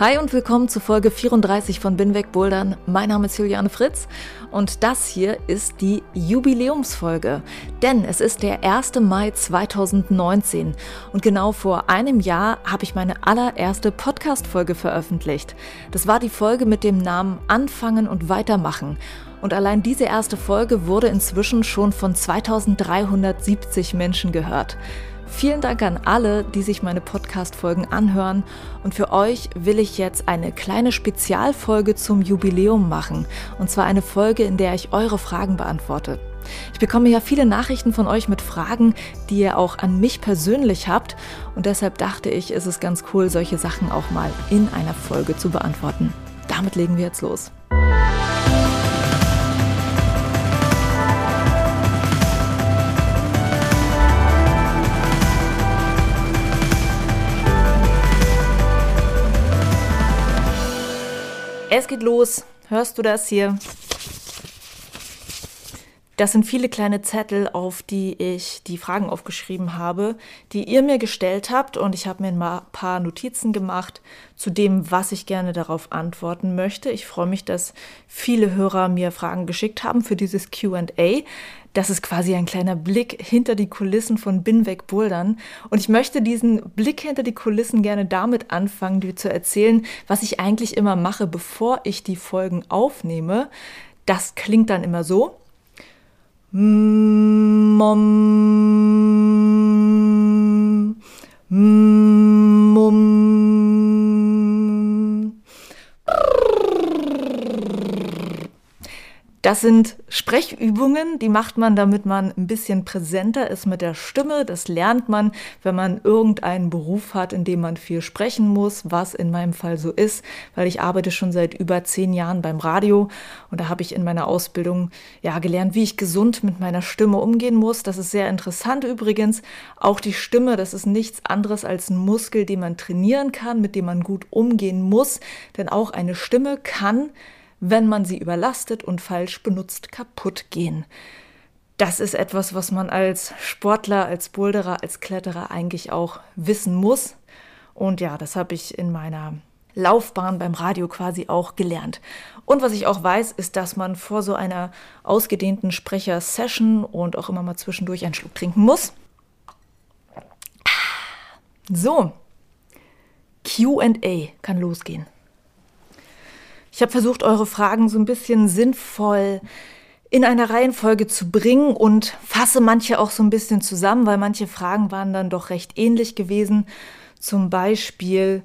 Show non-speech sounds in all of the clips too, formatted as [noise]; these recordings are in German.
Hi und willkommen zu Folge 34 von Binweg Bouldern. Mein Name ist Juliane Fritz und das hier ist die Jubiläumsfolge. Denn es ist der 1. Mai 2019 und genau vor einem Jahr habe ich meine allererste Podcast-Folge veröffentlicht. Das war die Folge mit dem Namen Anfangen und Weitermachen. Und allein diese erste Folge wurde inzwischen schon von 2370 Menschen gehört. Vielen Dank an alle, die sich meine Podcast-Folgen anhören. Und für euch will ich jetzt eine kleine Spezialfolge zum Jubiläum machen. Und zwar eine Folge, in der ich eure Fragen beantworte. Ich bekomme ja viele Nachrichten von euch mit Fragen, die ihr auch an mich persönlich habt. Und deshalb dachte ich, ist es ganz cool, solche Sachen auch mal in einer Folge zu beantworten. Damit legen wir jetzt los. Es geht los. Hörst du das hier? Das sind viele kleine Zettel, auf die ich die Fragen aufgeschrieben habe, die ihr mir gestellt habt. Und ich habe mir ein paar Notizen gemacht zu dem, was ich gerne darauf antworten möchte. Ich freue mich, dass viele Hörer mir Fragen geschickt haben für dieses QA. Das ist quasi ein kleiner Blick hinter die Kulissen von Binweg Bouldern. Und ich möchte diesen Blick hinter die Kulissen gerne damit anfangen, dir zu erzählen, was ich eigentlich immer mache, bevor ich die Folgen aufnehme. Das klingt dann immer so. Mum. Mum. Das sind Sprechübungen, die macht man, damit man ein bisschen präsenter ist mit der Stimme. Das lernt man, wenn man irgendeinen Beruf hat, in dem man viel sprechen muss, was in meinem Fall so ist, weil ich arbeite schon seit über zehn Jahren beim Radio und da habe ich in meiner Ausbildung ja gelernt, wie ich gesund mit meiner Stimme umgehen muss. Das ist sehr interessant übrigens. Auch die Stimme, das ist nichts anderes als ein Muskel, den man trainieren kann, mit dem man gut umgehen muss, denn auch eine Stimme kann wenn man sie überlastet und falsch benutzt, kaputt gehen. Das ist etwas, was man als Sportler, als Boulderer, als Kletterer eigentlich auch wissen muss. Und ja, das habe ich in meiner Laufbahn beim Radio quasi auch gelernt. Und was ich auch weiß, ist, dass man vor so einer ausgedehnten Sprecher-Session und auch immer mal zwischendurch einen Schluck trinken muss. So, QA kann losgehen. Ich habe versucht, eure Fragen so ein bisschen sinnvoll in einer Reihenfolge zu bringen und fasse manche auch so ein bisschen zusammen, weil manche Fragen waren dann doch recht ähnlich gewesen. Zum Beispiel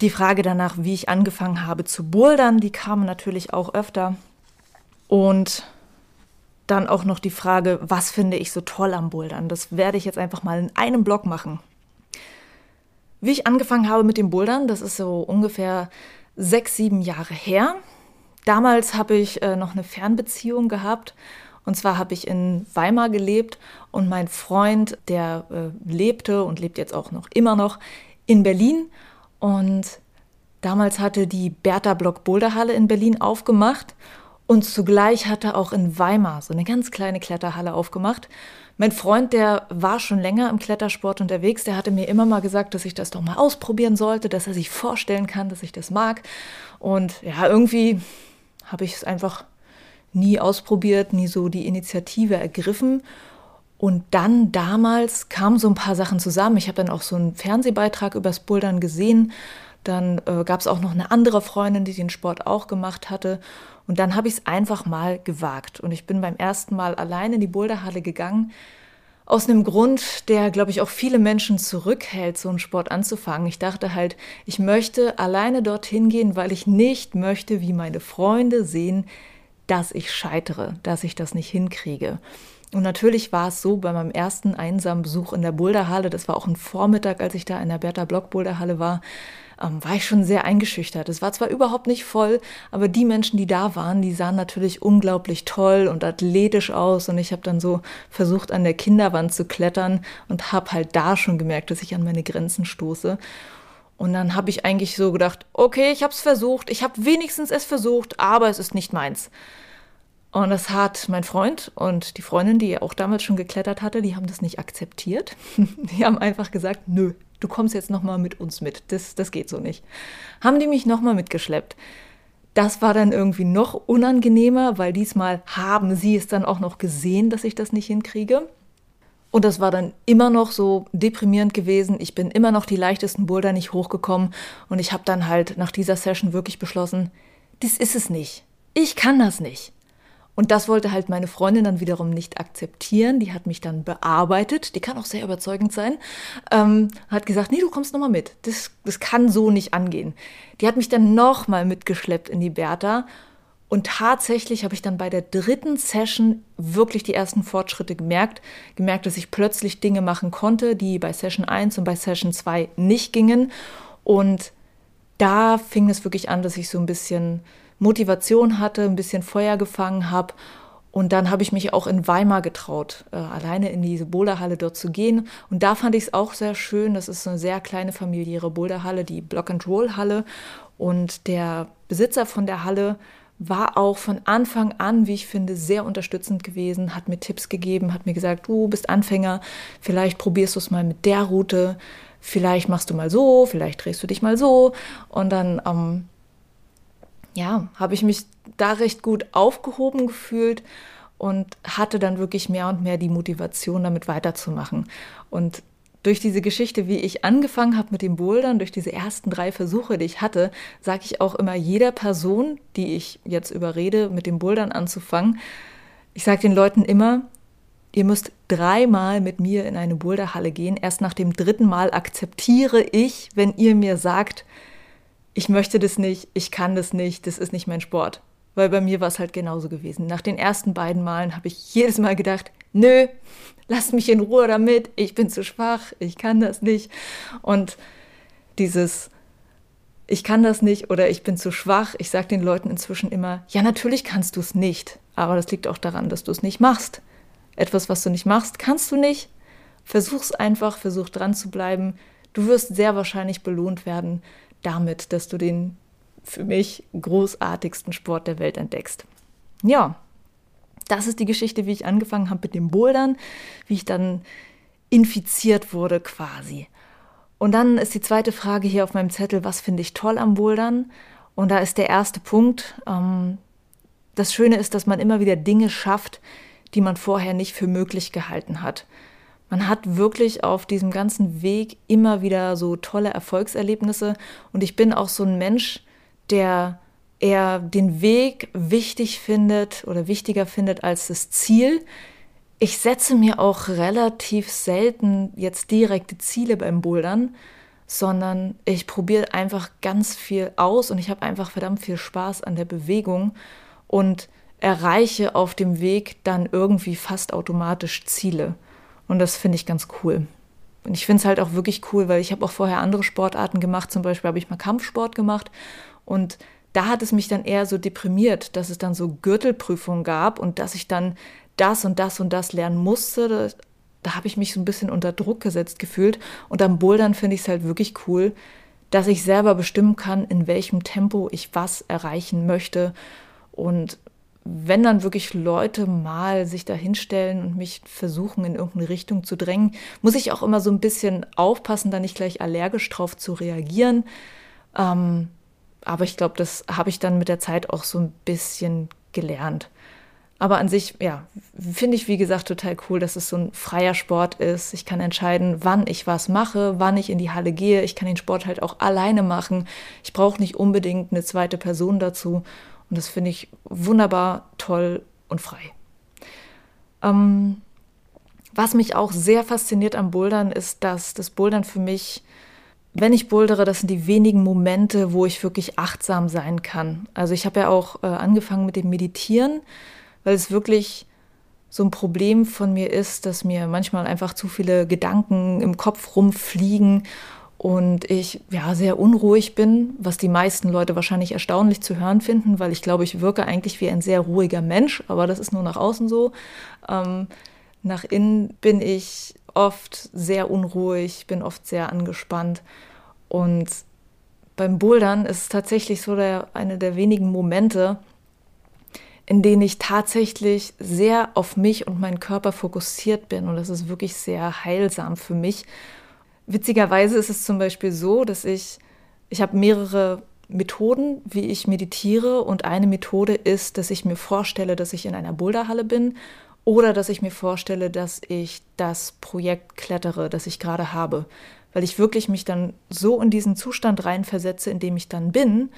die Frage danach, wie ich angefangen habe zu bouldern, die kam natürlich auch öfter. Und dann auch noch die Frage, was finde ich so toll am Bouldern? Das werde ich jetzt einfach mal in einem Blog machen. Wie ich angefangen habe mit dem Bouldern, das ist so ungefähr sechs, sieben Jahre her. Damals habe ich äh, noch eine Fernbeziehung gehabt. Und zwar habe ich in Weimar gelebt und mein Freund, der äh, lebte und lebt jetzt auch noch immer noch in Berlin. Und damals hatte die Bertha Block Boulderhalle in Berlin aufgemacht und zugleich hatte auch in Weimar so eine ganz kleine Kletterhalle aufgemacht. Mein Freund, der war schon länger im Klettersport unterwegs, der hatte mir immer mal gesagt, dass ich das doch mal ausprobieren sollte, dass er sich vorstellen kann, dass ich das mag. Und ja, irgendwie habe ich es einfach nie ausprobiert, nie so die Initiative ergriffen. Und dann damals kamen so ein paar Sachen zusammen. Ich habe dann auch so einen Fernsehbeitrag übers Bouldern gesehen. Dann äh, gab es auch noch eine andere Freundin, die den Sport auch gemacht hatte. Und dann habe ich es einfach mal gewagt. Und ich bin beim ersten Mal allein in die Boulderhalle gegangen. Aus einem Grund, der, glaube ich, auch viele Menschen zurückhält, so einen Sport anzufangen. Ich dachte halt, ich möchte alleine dorthin gehen, weil ich nicht möchte, wie meine Freunde sehen, dass ich scheitere, dass ich das nicht hinkriege. Und natürlich war es so bei meinem ersten einsamen Besuch in der Boulderhalle, das war auch ein Vormittag, als ich da in der Bertha Block Boulderhalle war, ähm, war ich schon sehr eingeschüchtert. Es war zwar überhaupt nicht voll, aber die Menschen, die da waren, die sahen natürlich unglaublich toll und athletisch aus. Und ich habe dann so versucht, an der Kinderwand zu klettern und habe halt da schon gemerkt, dass ich an meine Grenzen stoße. Und dann habe ich eigentlich so gedacht, okay, ich habe es versucht, ich habe wenigstens es versucht, aber es ist nicht meins. Und das hat mein Freund und die Freundin, die auch damals schon geklettert hatte, die haben das nicht akzeptiert. [laughs] Die haben einfach gesagt, nö, du kommst jetzt noch mal mit uns mit. Das, das geht so nicht. Haben die mich noch mal mitgeschleppt. Das war dann irgendwie noch unangenehmer, weil diesmal haben sie es dann auch noch gesehen, dass ich das nicht hinkriege. Und das war dann immer noch so deprimierend gewesen. Ich bin immer noch die leichtesten Boulder nicht hochgekommen. Und ich habe dann halt nach dieser Session wirklich beschlossen, das ist es nicht. Ich kann das nicht. Und das wollte halt meine Freundin dann wiederum nicht akzeptieren. Die hat mich dann bearbeitet. Die kann auch sehr überzeugend sein. Ähm, hat gesagt, nee, du kommst nochmal mit. Das, das kann so nicht angehen. Die hat mich dann nochmal mitgeschleppt in die Bertha. Und tatsächlich habe ich dann bei der dritten Session wirklich die ersten Fortschritte gemerkt. Gemerkt, dass ich plötzlich Dinge machen konnte, die bei Session 1 und bei Session 2 nicht gingen. Und da fing es wirklich an, dass ich so ein bisschen Motivation hatte, ein bisschen Feuer gefangen habe. Und dann habe ich mich auch in Weimar getraut, äh, alleine in diese Boulderhalle dort zu gehen. Und da fand ich es auch sehr schön. Das ist eine sehr kleine familiäre Boulderhalle, die Block-and-Roll-Halle. Und der Besitzer von der Halle war auch von Anfang an, wie ich finde, sehr unterstützend gewesen, hat mir Tipps gegeben, hat mir gesagt, du bist Anfänger, vielleicht probierst du es mal mit der Route, vielleicht machst du mal so, vielleicht drehst du dich mal so. Und dann ähm, ja, habe ich mich da recht gut aufgehoben gefühlt und hatte dann wirklich mehr und mehr die Motivation, damit weiterzumachen. Und durch diese Geschichte, wie ich angefangen habe mit dem Bouldern, durch diese ersten drei Versuche, die ich hatte, sage ich auch immer jeder Person, die ich jetzt überrede, mit dem Bouldern anzufangen, ich sage den Leuten immer, ihr müsst dreimal mit mir in eine Boulderhalle gehen. Erst nach dem dritten Mal akzeptiere ich, wenn ihr mir sagt, ich möchte das nicht, ich kann das nicht, das ist nicht mein Sport. Weil bei mir war es halt genauso gewesen. Nach den ersten beiden Malen habe ich jedes Mal gedacht, nö, lasst mich in Ruhe damit, ich bin zu schwach, ich kann das nicht. Und dieses, ich kann das nicht oder ich bin zu schwach, ich sage den Leuten inzwischen immer, ja, natürlich kannst du es nicht, aber das liegt auch daran, dass du es nicht machst. Etwas, was du nicht machst, kannst du nicht. Versuch's einfach, versuch dran zu bleiben. Du wirst sehr wahrscheinlich belohnt werden damit, dass du den für mich großartigsten Sport der Welt entdeckst. Ja, das ist die Geschichte, wie ich angefangen habe mit dem Bouldern, wie ich dann infiziert wurde quasi. Und dann ist die zweite Frage hier auf meinem Zettel, was finde ich toll am Bouldern? Und da ist der erste Punkt, ähm, das Schöne ist, dass man immer wieder Dinge schafft, die man vorher nicht für möglich gehalten hat man hat wirklich auf diesem ganzen Weg immer wieder so tolle Erfolgserlebnisse. Und ich bin auch so ein Mensch, der eher den Weg wichtig findet oder wichtiger findet als das Ziel. Ich setze mir auch relativ selten jetzt direkte Ziele beim Bouldern, sondern ich probiere einfach ganz viel aus und ich habe einfach verdammt viel Spaß an der Bewegung und erreiche auf dem Weg dann irgendwie fast automatisch Ziele. Und das finde ich ganz cool. Und ich finde es halt auch wirklich cool, weil ich habe auch vorher andere Sportarten gemacht. Zum Beispiel habe ich mal Kampfsport gemacht. Und da hat es mich dann eher so deprimiert, dass es dann so Gürtelprüfungen gab und dass ich dann das und das und das lernen musste. Da, da habe ich mich so ein bisschen unter Druck gesetzt gefühlt. Und am Bouldern finde ich es halt wirklich cool, dass ich selber bestimmen kann, in welchem Tempo ich was erreichen möchte. Und wenn dann wirklich Leute mal sich da hinstellen und mich versuchen, in irgendeine Richtung zu drängen, muss ich auch immer so ein bisschen aufpassen, da nicht gleich allergisch drauf zu reagieren. Ähm, aber ich glaube, das habe ich dann mit der Zeit auch so ein bisschen gelernt. Aber an sich, ja, finde ich, wie gesagt, total cool, dass es so ein freier Sport ist. Ich kann entscheiden, wann ich was mache, wann ich in die Halle gehe. Ich kann den Sport halt auch alleine machen. Ich brauche nicht unbedingt eine zweite Person dazu. Und das finde ich wunderbar, toll und frei. Ähm, was mich auch sehr fasziniert am Bouldern ist, dass das Bouldern für mich, wenn ich bouldere, das sind die wenigen Momente, wo ich wirklich achtsam sein kann. Also ich habe ja auch äh, angefangen mit dem Meditieren, weil es wirklich so ein Problem von mir ist, dass mir manchmal einfach zu viele Gedanken im Kopf rumfliegen und ich ja sehr unruhig bin, was die meisten Leute wahrscheinlich erstaunlich zu hören finden, weil ich glaube, ich wirke eigentlich wie ein sehr ruhiger Mensch, aber das ist nur nach außen so. Ähm, nach innen bin ich oft sehr unruhig, bin oft sehr angespannt und beim Bouldern ist es tatsächlich so der, eine der wenigen Momente, in denen ich tatsächlich sehr auf mich und meinen Körper fokussiert bin. Und das ist wirklich sehr heilsam für mich. Witzigerweise ist es zum Beispiel so, dass ich, ich habe mehrere Methoden, wie ich meditiere. Und eine Methode ist, dass ich mir vorstelle, dass ich in einer Boulderhalle bin oder dass ich mir vorstelle, dass ich das Projekt klettere, das ich gerade habe. Weil ich wirklich mich dann so in diesen Zustand reinversetze, in dem ich dann bin,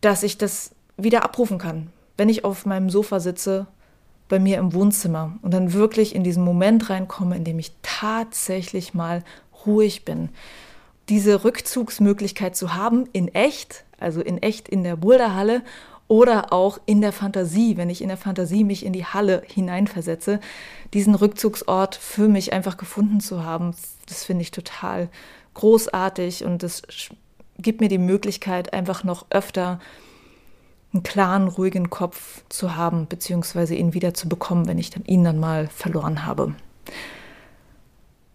dass ich das wieder abrufen kann wenn ich auf meinem Sofa sitze, bei mir im Wohnzimmer und dann wirklich in diesen Moment reinkomme, in dem ich tatsächlich mal ruhig bin. Diese Rückzugsmöglichkeit zu haben in echt, also in echt in der Boulderhalle oder auch in der Fantasie, wenn ich in der Fantasie mich in die Halle hineinversetze, diesen Rückzugsort für mich einfach gefunden zu haben, das finde ich total großartig und das gibt mir die Möglichkeit, einfach noch öfter einen klaren, ruhigen Kopf zu haben, beziehungsweise ihn wieder zu bekommen, wenn ich dann ihn dann mal verloren habe.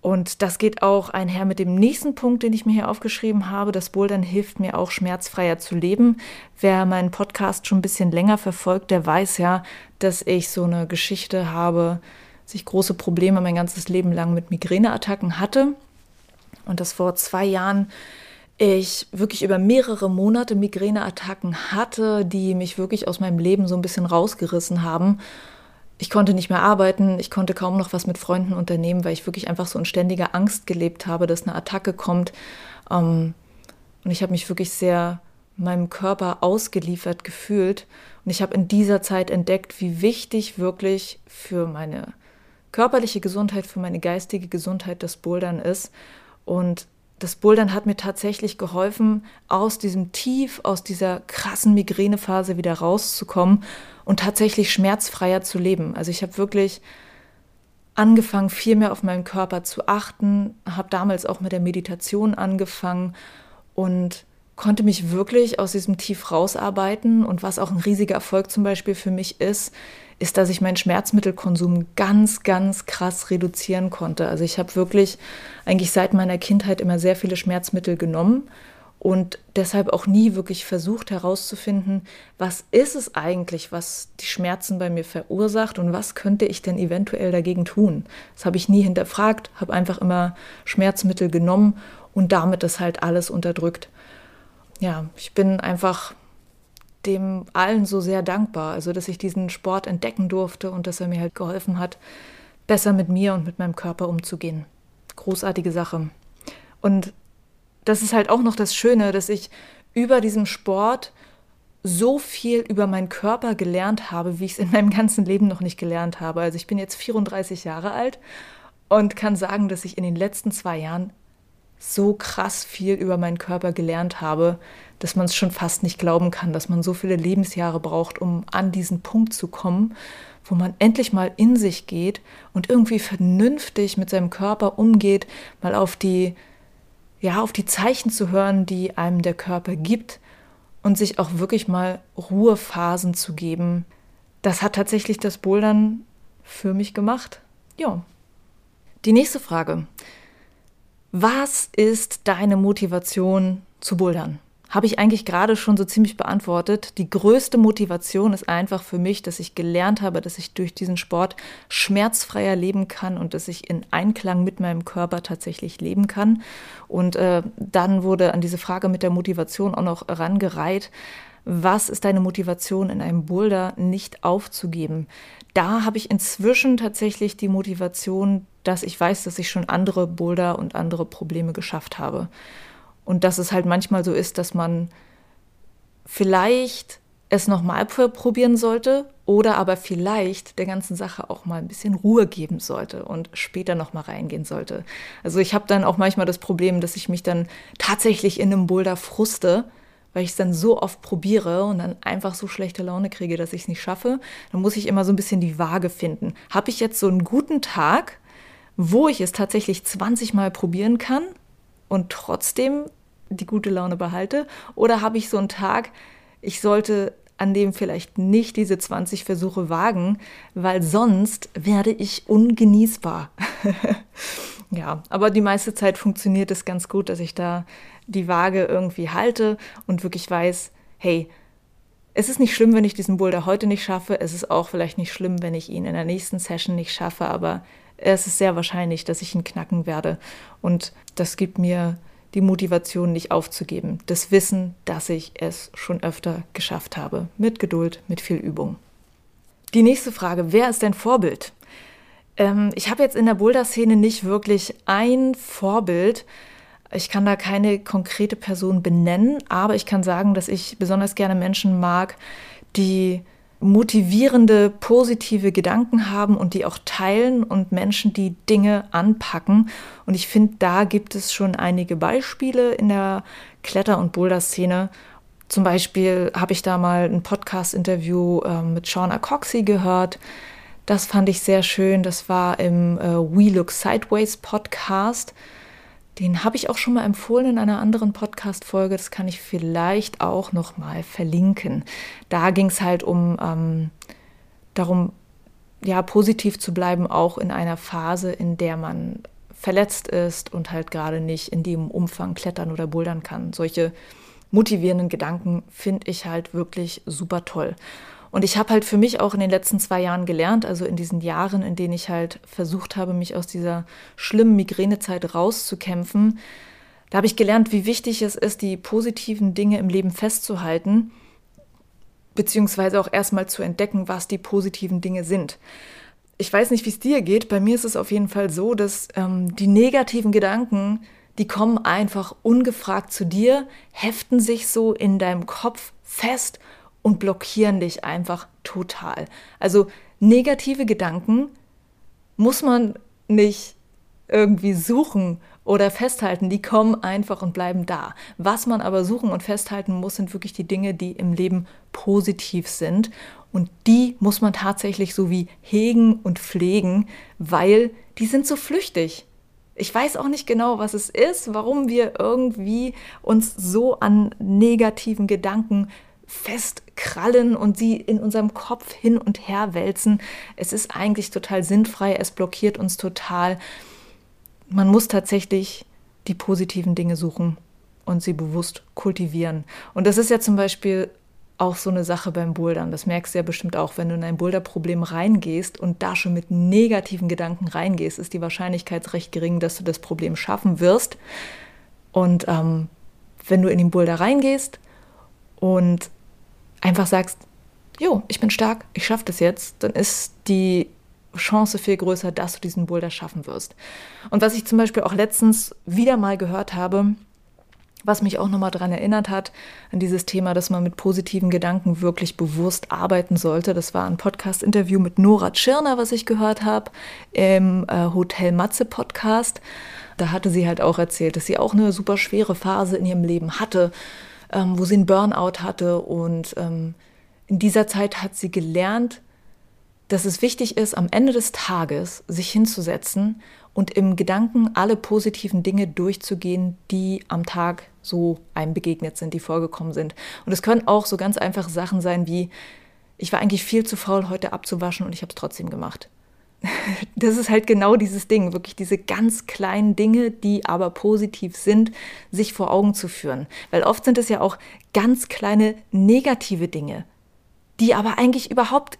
Und das geht auch einher mit dem nächsten Punkt, den ich mir hier aufgeschrieben habe. Das Bouldern hilft mir auch schmerzfreier zu leben. Wer meinen Podcast schon ein bisschen länger verfolgt, der weiß ja, dass ich so eine Geschichte habe, dass ich große Probleme mein ganzes Leben lang mit Migräneattacken hatte. Und das vor zwei Jahren ich wirklich über mehrere Monate Migräneattacken hatte, die mich wirklich aus meinem Leben so ein bisschen rausgerissen haben. Ich konnte nicht mehr arbeiten, ich konnte kaum noch was mit Freunden unternehmen, weil ich wirklich einfach so in ständiger Angst gelebt habe, dass eine Attacke kommt. Ähm, und ich habe mich wirklich sehr meinem Körper ausgeliefert gefühlt. Und ich habe in dieser Zeit entdeckt, wie wichtig wirklich für meine körperliche Gesundheit, für meine geistige Gesundheit das Bouldern ist. Und das Bouldern hat mir tatsächlich geholfen, aus diesem Tief, aus dieser krassen Migränephase wieder rauszukommen und tatsächlich schmerzfreier zu leben. Also ich habe wirklich angefangen, viel mehr auf meinen Körper zu achten, habe damals auch mit der Meditation angefangen und konnte mich wirklich aus diesem Tief rausarbeiten. Und was auch ein riesiger Erfolg zum Beispiel für mich ist, ist, dass ich meinen Schmerzmittelkonsum ganz, ganz krass reduzieren konnte. Also ich habe wirklich eigentlich seit meiner Kindheit immer sehr viele Schmerzmittel genommen und deshalb auch nie wirklich versucht herauszufinden, was ist es eigentlich, was die Schmerzen bei mir verursacht und was könnte ich denn eventuell dagegen tun. Das habe ich nie hinterfragt, habe einfach immer Schmerzmittel genommen und damit das halt alles unterdrückt. Ja, ich bin einfach dem allen so sehr dankbar. Also, dass ich diesen Sport entdecken durfte und dass er mir halt geholfen hat, besser mit mir und mit meinem Körper umzugehen. Großartige Sache. Und das ist halt auch noch das Schöne, dass ich über diesen Sport so viel über meinen Körper gelernt habe, wie ich es in meinem ganzen Leben noch nicht gelernt habe. Also ich bin jetzt 34 Jahre alt und kann sagen, dass ich in den letzten zwei Jahren so krass viel über meinen Körper gelernt habe, dass man es schon fast nicht glauben kann, dass man so viele Lebensjahre braucht, um an diesen Punkt zu kommen, wo man endlich mal in sich geht und irgendwie vernünftig mit seinem Körper umgeht, mal auf die ja, auf die Zeichen zu hören, die einem der Körper gibt und sich auch wirklich mal Ruhephasen zu geben. Das hat tatsächlich das Bouldern für mich gemacht. Ja. Die nächste Frage. Was ist deine Motivation zu bouldern? Habe ich eigentlich gerade schon so ziemlich beantwortet. Die größte Motivation ist einfach für mich, dass ich gelernt habe, dass ich durch diesen Sport schmerzfreier leben kann und dass ich in Einklang mit meinem Körper tatsächlich leben kann. Und äh, dann wurde an diese Frage mit der Motivation auch noch rangereiht. Was ist deine Motivation in einem Boulder nicht aufzugeben? Da habe ich inzwischen tatsächlich die Motivation, dass ich weiß, dass ich schon andere Boulder und andere Probleme geschafft habe. Und dass es halt manchmal so ist, dass man vielleicht es nochmal probieren sollte oder aber vielleicht der ganzen Sache auch mal ein bisschen Ruhe geben sollte und später nochmal reingehen sollte. Also ich habe dann auch manchmal das Problem, dass ich mich dann tatsächlich in einem Boulder fruste, weil ich es dann so oft probiere und dann einfach so schlechte Laune kriege, dass ich es nicht schaffe. Dann muss ich immer so ein bisschen die Waage finden. Habe ich jetzt so einen guten Tag, wo ich es tatsächlich 20 Mal probieren kann und trotzdem die gute Laune behalte? Oder habe ich so einen Tag, ich sollte an dem vielleicht nicht diese 20 Versuche wagen, weil sonst werde ich ungenießbar. [laughs] ja, aber die meiste Zeit funktioniert es ganz gut, dass ich da die Waage irgendwie halte und wirklich weiß, hey, es ist nicht schlimm, wenn ich diesen Boulder heute nicht schaffe. Es ist auch vielleicht nicht schlimm, wenn ich ihn in der nächsten Session nicht schaffe, aber es ist sehr wahrscheinlich, dass ich ihn knacken werde. Und das gibt mir die Motivation nicht aufzugeben, das Wissen, dass ich es schon öfter geschafft habe, mit Geduld, mit viel Übung. Die nächste Frage, wer ist dein Vorbild? Ähm, ich habe jetzt in der Boulder-Szene nicht wirklich ein Vorbild. Ich kann da keine konkrete Person benennen, aber ich kann sagen, dass ich besonders gerne Menschen mag, die motivierende, positive Gedanken haben und die auch teilen und Menschen, die Dinge anpacken. Und ich finde, da gibt es schon einige Beispiele in der Kletter- und Boulder-Szene. Zum Beispiel habe ich da mal ein Podcast-Interview äh, mit Shauna Coxey gehört. Das fand ich sehr schön. Das war im äh, We Look Sideways Podcast. Den habe ich auch schon mal empfohlen in einer anderen Podcast-Folge. Das kann ich vielleicht auch noch mal verlinken. Da ging es halt um ähm, darum, ja, positiv zu bleiben, auch in einer Phase, in der man verletzt ist und halt gerade nicht in dem Umfang klettern oder bouldern kann. Solche motivierenden Gedanken finde ich halt wirklich super toll. Und ich habe halt für mich auch in den letzten zwei Jahren gelernt, also in diesen Jahren, in denen ich halt versucht habe, mich aus dieser schlimmen Migränezeit rauszukämpfen, da habe ich gelernt, wie wichtig es ist, die positiven Dinge im Leben festzuhalten, beziehungsweise auch erstmal zu entdecken, was die positiven Dinge sind. Ich weiß nicht, wie es dir geht. Bei mir ist es auf jeden Fall so, dass ähm, die negativen Gedanken, die kommen einfach ungefragt zu dir, heften sich so in deinem Kopf fest und blockieren dich einfach total. Also negative Gedanken muss man nicht irgendwie suchen oder festhalten, die kommen einfach und bleiben da. Was man aber suchen und festhalten muss, sind wirklich die Dinge, die im Leben positiv sind. Und die muss man tatsächlich so wie hegen und pflegen, weil die sind so flüchtig. Ich weiß auch nicht genau, was es ist, warum wir irgendwie uns so an negativen Gedanken festkrallen und sie in unserem Kopf hin und her wälzen. Es ist eigentlich total sinnfrei, es blockiert uns total. Man muss tatsächlich die positiven Dinge suchen und sie bewusst kultivieren. Und das ist ja zum Beispiel auch so eine Sache beim Bouldern. Das merkst du ja bestimmt auch, wenn du in ein Boulderproblem reingehst und da schon mit negativen Gedanken reingehst, ist die Wahrscheinlichkeit recht gering, dass du das Problem schaffen wirst. Und ähm, wenn du in den Boulder reingehst und einfach sagst, jo, ich bin stark, ich schaffe das jetzt, dann ist die Chance viel größer, dass du diesen Boulder schaffen wirst. Und was ich zum Beispiel auch letztens wieder mal gehört habe, was mich auch nochmal daran erinnert hat, an dieses Thema, dass man mit positiven Gedanken wirklich bewusst arbeiten sollte. Das war ein Podcast-Interview mit Nora Tschirner, was ich gehört habe, im äh, Hotel Matze Podcast. Da hatte sie halt auch erzählt, dass sie auch eine super schwere Phase in ihrem Leben hatte, ähm, wo sie einen Burnout hatte. Und ähm, in dieser Zeit hat sie gelernt, dass es wichtig ist, am Ende des Tages sich hinzusetzen und im Gedanken alle positiven Dinge durchzugehen, die am Tag so einem begegnet sind, die vorgekommen sind. Und es können auch so ganz einfache Sachen sein wie, ich war eigentlich viel zu faul, heute abzuwaschen und ich habe es trotzdem gemacht. [laughs] das ist halt genau dieses Ding, wirklich diese ganz kleinen Dinge, die aber positiv sind, sich vor Augen zu führen. Weil oft sind es ja auch ganz kleine negative Dinge, die aber eigentlich überhaupt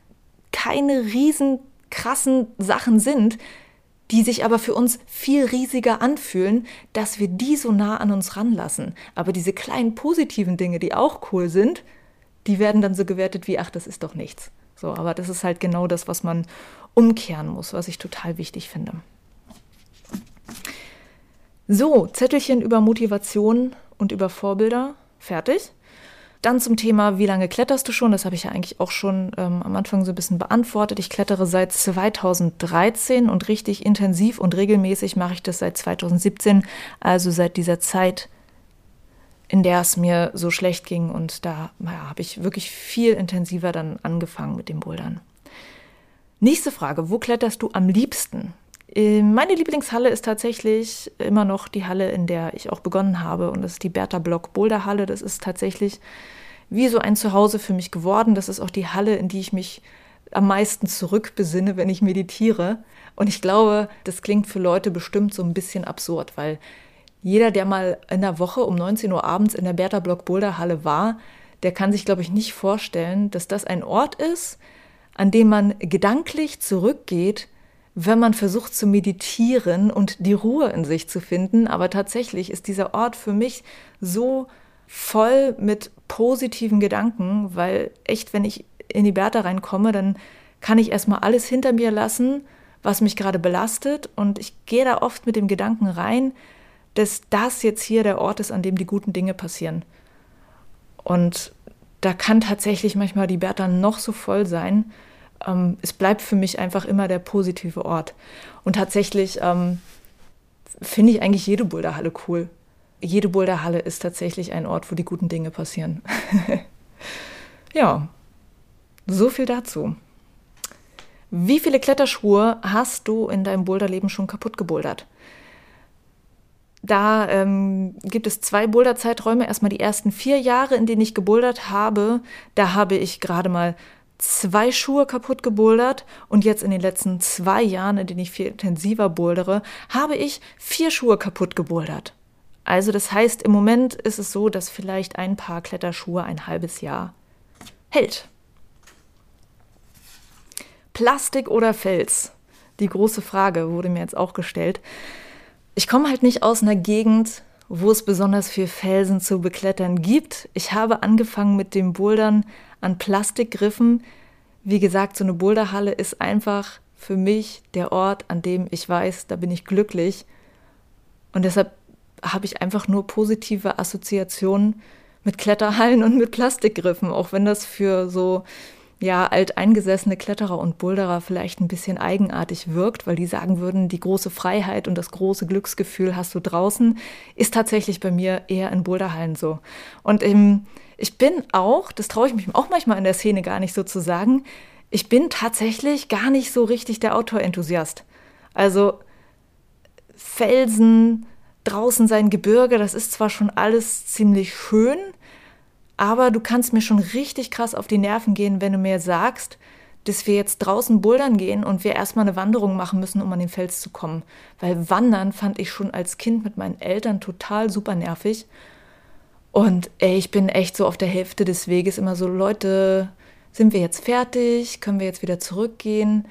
keine riesen krassen Sachen sind, die sich aber für uns viel riesiger anfühlen, dass wir die so nah an uns ranlassen. Aber diese kleinen positiven Dinge, die auch cool sind, die werden dann so gewertet wie, ach, das ist doch nichts. So, aber das ist halt genau das, was man umkehren muss, was ich total wichtig finde. So, Zettelchen über Motivation und über Vorbilder. Fertig. Dann zum Thema, wie lange kletterst du schon? Das habe ich ja eigentlich auch schon ähm, am Anfang so ein bisschen beantwortet. Ich klettere seit 2013 und richtig intensiv und regelmäßig mache ich das seit 2017, also seit dieser Zeit, in der es mir so schlecht ging. Und da ja, habe ich wirklich viel intensiver dann angefangen mit dem Bouldern. Nächste Frage, wo kletterst du am liebsten? Äh, meine Lieblingshalle ist tatsächlich immer noch die Halle, in der ich auch begonnen habe. Und das ist die Bertha Block Boulder Halle. Das ist tatsächlich wie so ein Zuhause für mich geworden. Das ist auch die Halle, in die ich mich am meisten zurückbesinne, wenn ich meditiere. Und ich glaube, das klingt für Leute bestimmt so ein bisschen absurd, weil jeder, der mal in der Woche um 19 Uhr abends in der Bertha Block Boulder Halle war, der kann sich, glaube ich, nicht vorstellen, dass das ein Ort ist, an dem man gedanklich zurückgeht, wenn man versucht zu meditieren und die Ruhe in sich zu finden. Aber tatsächlich ist dieser Ort für mich so voll mit positiven Gedanken, weil echt, wenn ich in die Bertha reinkomme, dann kann ich erstmal alles hinter mir lassen, was mich gerade belastet. Und ich gehe da oft mit dem Gedanken rein, dass das jetzt hier der Ort ist, an dem die guten Dinge passieren. Und da kann tatsächlich manchmal die Bertha noch so voll sein. Ähm, es bleibt für mich einfach immer der positive Ort. Und tatsächlich ähm, finde ich eigentlich jede Boulderhalle cool. Jede Boulderhalle ist tatsächlich ein Ort, wo die guten Dinge passieren. [laughs] ja, so viel dazu. Wie viele Kletterschuhe hast du in deinem Boulderleben schon kaputt gebouldert? Da ähm, gibt es zwei Boulderzeiträume. Erstmal die ersten vier Jahre, in denen ich gebouldert habe. Da habe ich gerade mal zwei Schuhe kaputt gebouldert und jetzt in den letzten zwei Jahren, in denen ich viel intensiver bouldere, habe ich vier Schuhe kaputt gebouldert. Also das heißt, im Moment ist es so, dass vielleicht ein paar Kletterschuhe ein halbes Jahr hält. Plastik oder Fels? Die große Frage wurde mir jetzt auch gestellt. Ich komme halt nicht aus einer Gegend, wo es besonders viel Felsen zu beklettern gibt. Ich habe angefangen mit dem Bouldern an Plastikgriffen. Wie gesagt, so eine Boulderhalle ist einfach für mich der Ort, an dem ich weiß, da bin ich glücklich. Und deshalb habe ich einfach nur positive Assoziationen mit Kletterhallen und mit Plastikgriffen, auch wenn das für so ja, alteingesessene Kletterer und Boulderer vielleicht ein bisschen eigenartig wirkt, weil die sagen würden, die große Freiheit und das große Glücksgefühl hast du draußen, ist tatsächlich bei mir eher in Boulderhallen so. Und ähm, ich bin auch, das traue ich mich auch manchmal in der Szene gar nicht so zu sagen, ich bin tatsächlich gar nicht so richtig der Outdoor-Enthusiast. Also Felsen, draußen sein Gebirge, das ist zwar schon alles ziemlich schön, aber du kannst mir schon richtig krass auf die Nerven gehen, wenn du mir sagst, dass wir jetzt draußen bouldern gehen und wir erstmal eine Wanderung machen müssen, um an den Fels zu kommen. Weil Wandern fand ich schon als Kind mit meinen Eltern total super nervig. Und ey, ich bin echt so auf der Hälfte des Weges immer so, Leute, sind wir jetzt fertig? Können wir jetzt wieder zurückgehen?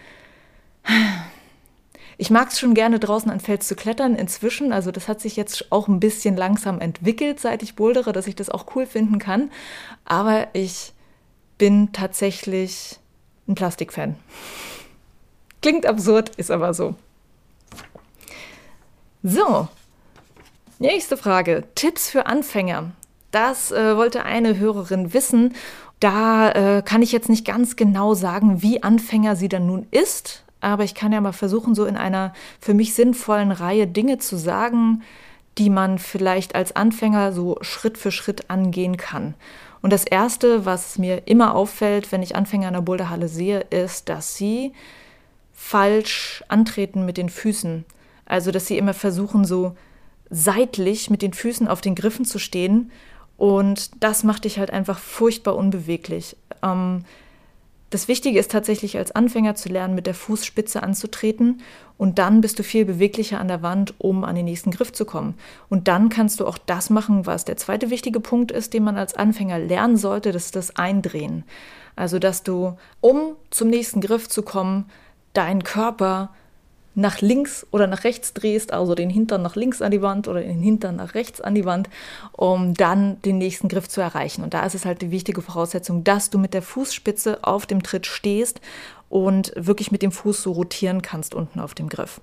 Ich mag es schon gerne draußen an Fels zu klettern inzwischen. Also das hat sich jetzt auch ein bisschen langsam entwickelt, seit ich bouldere, dass ich das auch cool finden kann. Aber ich bin tatsächlich ein Plastikfan. Klingt absurd, ist aber so. So, nächste Frage. Tipps für Anfänger. Das äh, wollte eine Hörerin wissen. Da äh, kann ich jetzt nicht ganz genau sagen, wie Anfänger sie dann nun ist aber ich kann ja mal versuchen, so in einer für mich sinnvollen Reihe Dinge zu sagen, die man vielleicht als Anfänger so Schritt für Schritt angehen kann. Und das Erste, was mir immer auffällt, wenn ich Anfänger in der Boulderhalle sehe, ist, dass sie falsch antreten mit den Füßen. Also, dass sie immer versuchen, so seitlich mit den Füßen auf den Griffen zu stehen. Und das macht dich halt einfach furchtbar unbeweglich. Ähm, das Wichtige ist tatsächlich als Anfänger zu lernen, mit der Fußspitze anzutreten und dann bist du viel beweglicher an der Wand, um an den nächsten Griff zu kommen. Und dann kannst du auch das machen, was der zweite wichtige Punkt ist, den man als Anfänger lernen sollte, das ist das Eindrehen. Also, dass du, um zum nächsten Griff zu kommen, deinen Körper nach links oder nach rechts drehst, also den Hintern nach links an die Wand oder den Hintern nach rechts an die Wand, um dann den nächsten Griff zu erreichen. Und da ist es halt die wichtige Voraussetzung, dass du mit der Fußspitze auf dem Tritt stehst und wirklich mit dem Fuß so rotieren kannst unten auf dem Griff.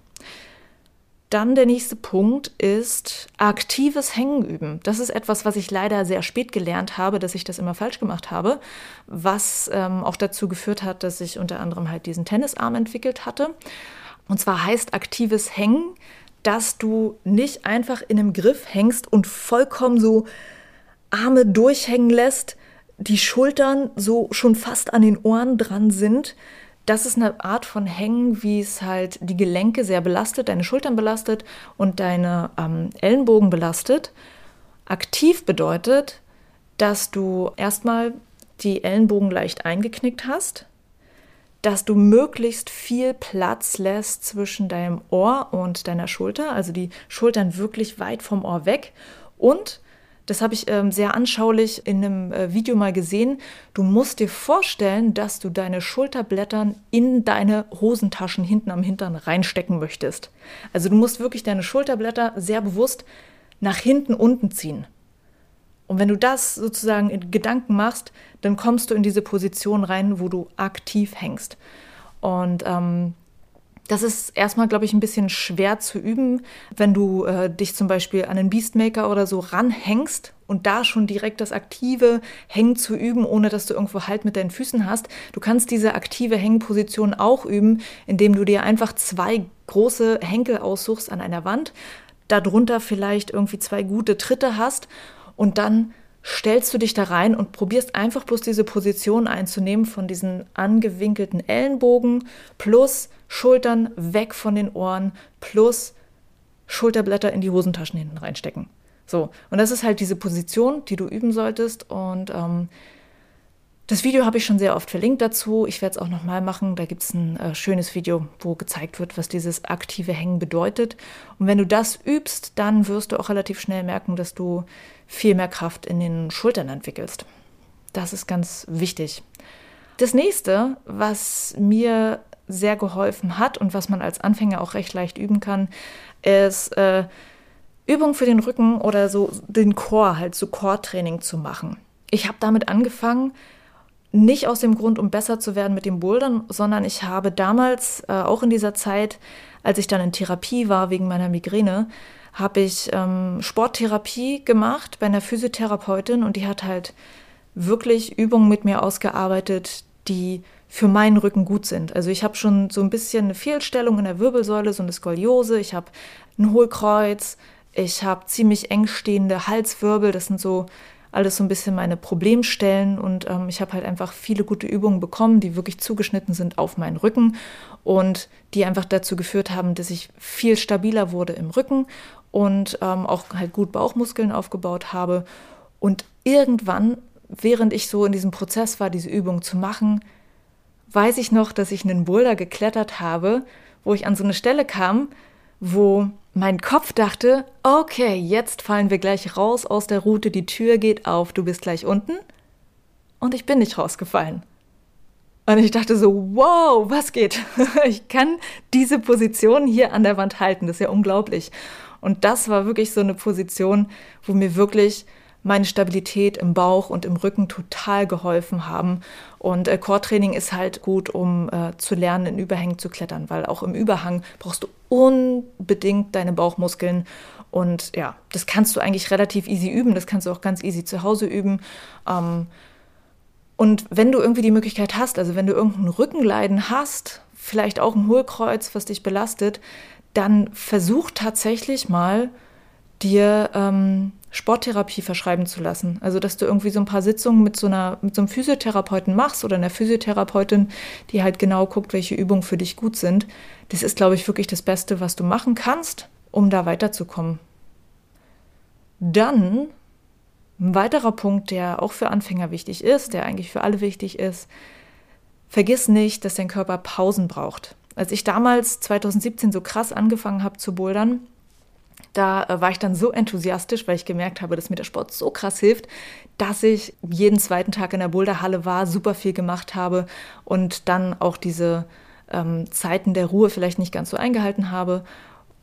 Dann der nächste Punkt ist aktives Hängen üben. Das ist etwas, was ich leider sehr spät gelernt habe, dass ich das immer falsch gemacht habe, was ähm, auch dazu geführt hat, dass ich unter anderem halt diesen Tennisarm entwickelt hatte. Und zwar heißt aktives Hängen, dass du nicht einfach in einem Griff hängst und vollkommen so Arme durchhängen lässt, die Schultern so schon fast an den Ohren dran sind, das ist eine Art von Hängen, wie es halt die Gelenke sehr belastet, deine Schultern belastet und deine ähm, Ellenbogen belastet. Aktiv bedeutet, dass du erstmal die Ellenbogen leicht eingeknickt hast, dass du möglichst viel Platz lässt zwischen deinem Ohr und deiner Schulter, also die Schultern wirklich weit vom Ohr weg und das habe ich ähm, sehr anschaulich in einem äh, Video mal gesehen. Du musst dir vorstellen, dass du deine Schulterblättern in deine Hosentaschen hinten am Hintern reinstecken möchtest. Also du musst wirklich deine Schulterblätter sehr bewusst nach hinten unten ziehen. Und wenn du das sozusagen in Gedanken machst, dann kommst du in diese Position rein, wo du aktiv hängst. Und ähm, das ist erstmal, glaube ich, ein bisschen schwer zu üben, wenn du äh, dich zum Beispiel an den Beastmaker oder so ranhängst und da schon direkt das aktive Hängen zu üben, ohne dass du irgendwo Halt mit deinen Füßen hast. Du kannst diese aktive Hängenposition auch üben, indem du dir einfach zwei große Henkel aussuchst an einer Wand, darunter vielleicht irgendwie zwei gute Tritte hast und dann stellst du dich da rein und probierst einfach bloß diese Position einzunehmen von diesen angewinkelten Ellenbogen plus Schultern weg von den Ohren plus Schulterblätter in die Hosentaschen hinten reinstecken. So, und das ist halt diese Position, die du üben solltest. Und ähm, das Video habe ich schon sehr oft verlinkt dazu. Ich werde es auch nochmal machen. Da gibt es ein äh, schönes Video, wo gezeigt wird, was dieses aktive Hängen bedeutet. Und wenn du das übst, dann wirst du auch relativ schnell merken, dass du viel mehr Kraft in den Schultern entwickelst. Das ist ganz wichtig. Das nächste, was mir sehr geholfen hat und was man als Anfänger auch recht leicht üben kann, ist äh, Übung für den Rücken oder so den Core, halt so Core-Training zu machen. Ich habe damit angefangen, nicht aus dem Grund, um besser zu werden mit dem Bouldern, sondern ich habe damals, äh, auch in dieser Zeit, als ich dann in Therapie war wegen meiner Migräne, habe ich ähm, Sporttherapie gemacht bei einer Physiotherapeutin und die hat halt wirklich Übungen mit mir ausgearbeitet, die für meinen Rücken gut sind. Also ich habe schon so ein bisschen eine Fehlstellung in der Wirbelsäule, so eine Skoliose, ich habe ein Hohlkreuz, ich habe ziemlich eng stehende Halswirbel, das sind so alles so ein bisschen meine Problemstellen und ähm, ich habe halt einfach viele gute Übungen bekommen, die wirklich zugeschnitten sind auf meinen Rücken und die einfach dazu geführt haben, dass ich viel stabiler wurde im Rücken und ähm, auch halt gut Bauchmuskeln aufgebaut habe. Und irgendwann, während ich so in diesem Prozess war, diese Übung zu machen, weiß ich noch, dass ich einen Boulder geklettert habe, wo ich an so eine Stelle kam, wo mein Kopf dachte, okay, jetzt fallen wir gleich raus aus der Route, die Tür geht auf, du bist gleich unten. Und ich bin nicht rausgefallen. Und ich dachte so, wow, was geht? [laughs] Ich kann diese Position hier an der Wand halten, das ist ja unglaublich. Und das war wirklich so eine Position, wo mir wirklich meine Stabilität im Bauch und im Rücken total geholfen haben. Und äh, Core-Training ist halt gut, um äh, zu lernen, in Überhängen zu klettern, weil auch im Überhang brauchst du unbedingt deine Bauchmuskeln. Und ja, das kannst du eigentlich relativ easy üben. Das kannst du auch ganz easy zu Hause üben. Ähm, und wenn du irgendwie die Möglichkeit hast, also wenn du irgendein Rückenleiden hast, vielleicht auch ein Hohlkreuz, was dich belastet, dann versuch tatsächlich mal dir ähm, Sporttherapie verschreiben zu lassen. Also, dass du irgendwie so ein paar Sitzungen mit so, einer, mit so einem Physiotherapeuten machst oder einer Physiotherapeutin, die halt genau guckt, welche Übungen für dich gut sind. Das ist, glaube ich, wirklich das Beste, was du machen kannst, um da weiterzukommen. Dann ein weiterer Punkt, der auch für Anfänger wichtig ist, der eigentlich für alle wichtig ist, vergiss nicht, dass dein Körper Pausen braucht. Als ich damals 2017 so krass angefangen habe zu bouldern, da äh, war ich dann so enthusiastisch, weil ich gemerkt habe, dass mir der Sport so krass hilft, dass ich jeden zweiten Tag in der Boulderhalle war, super viel gemacht habe und dann auch diese ähm, Zeiten der Ruhe vielleicht nicht ganz so eingehalten habe.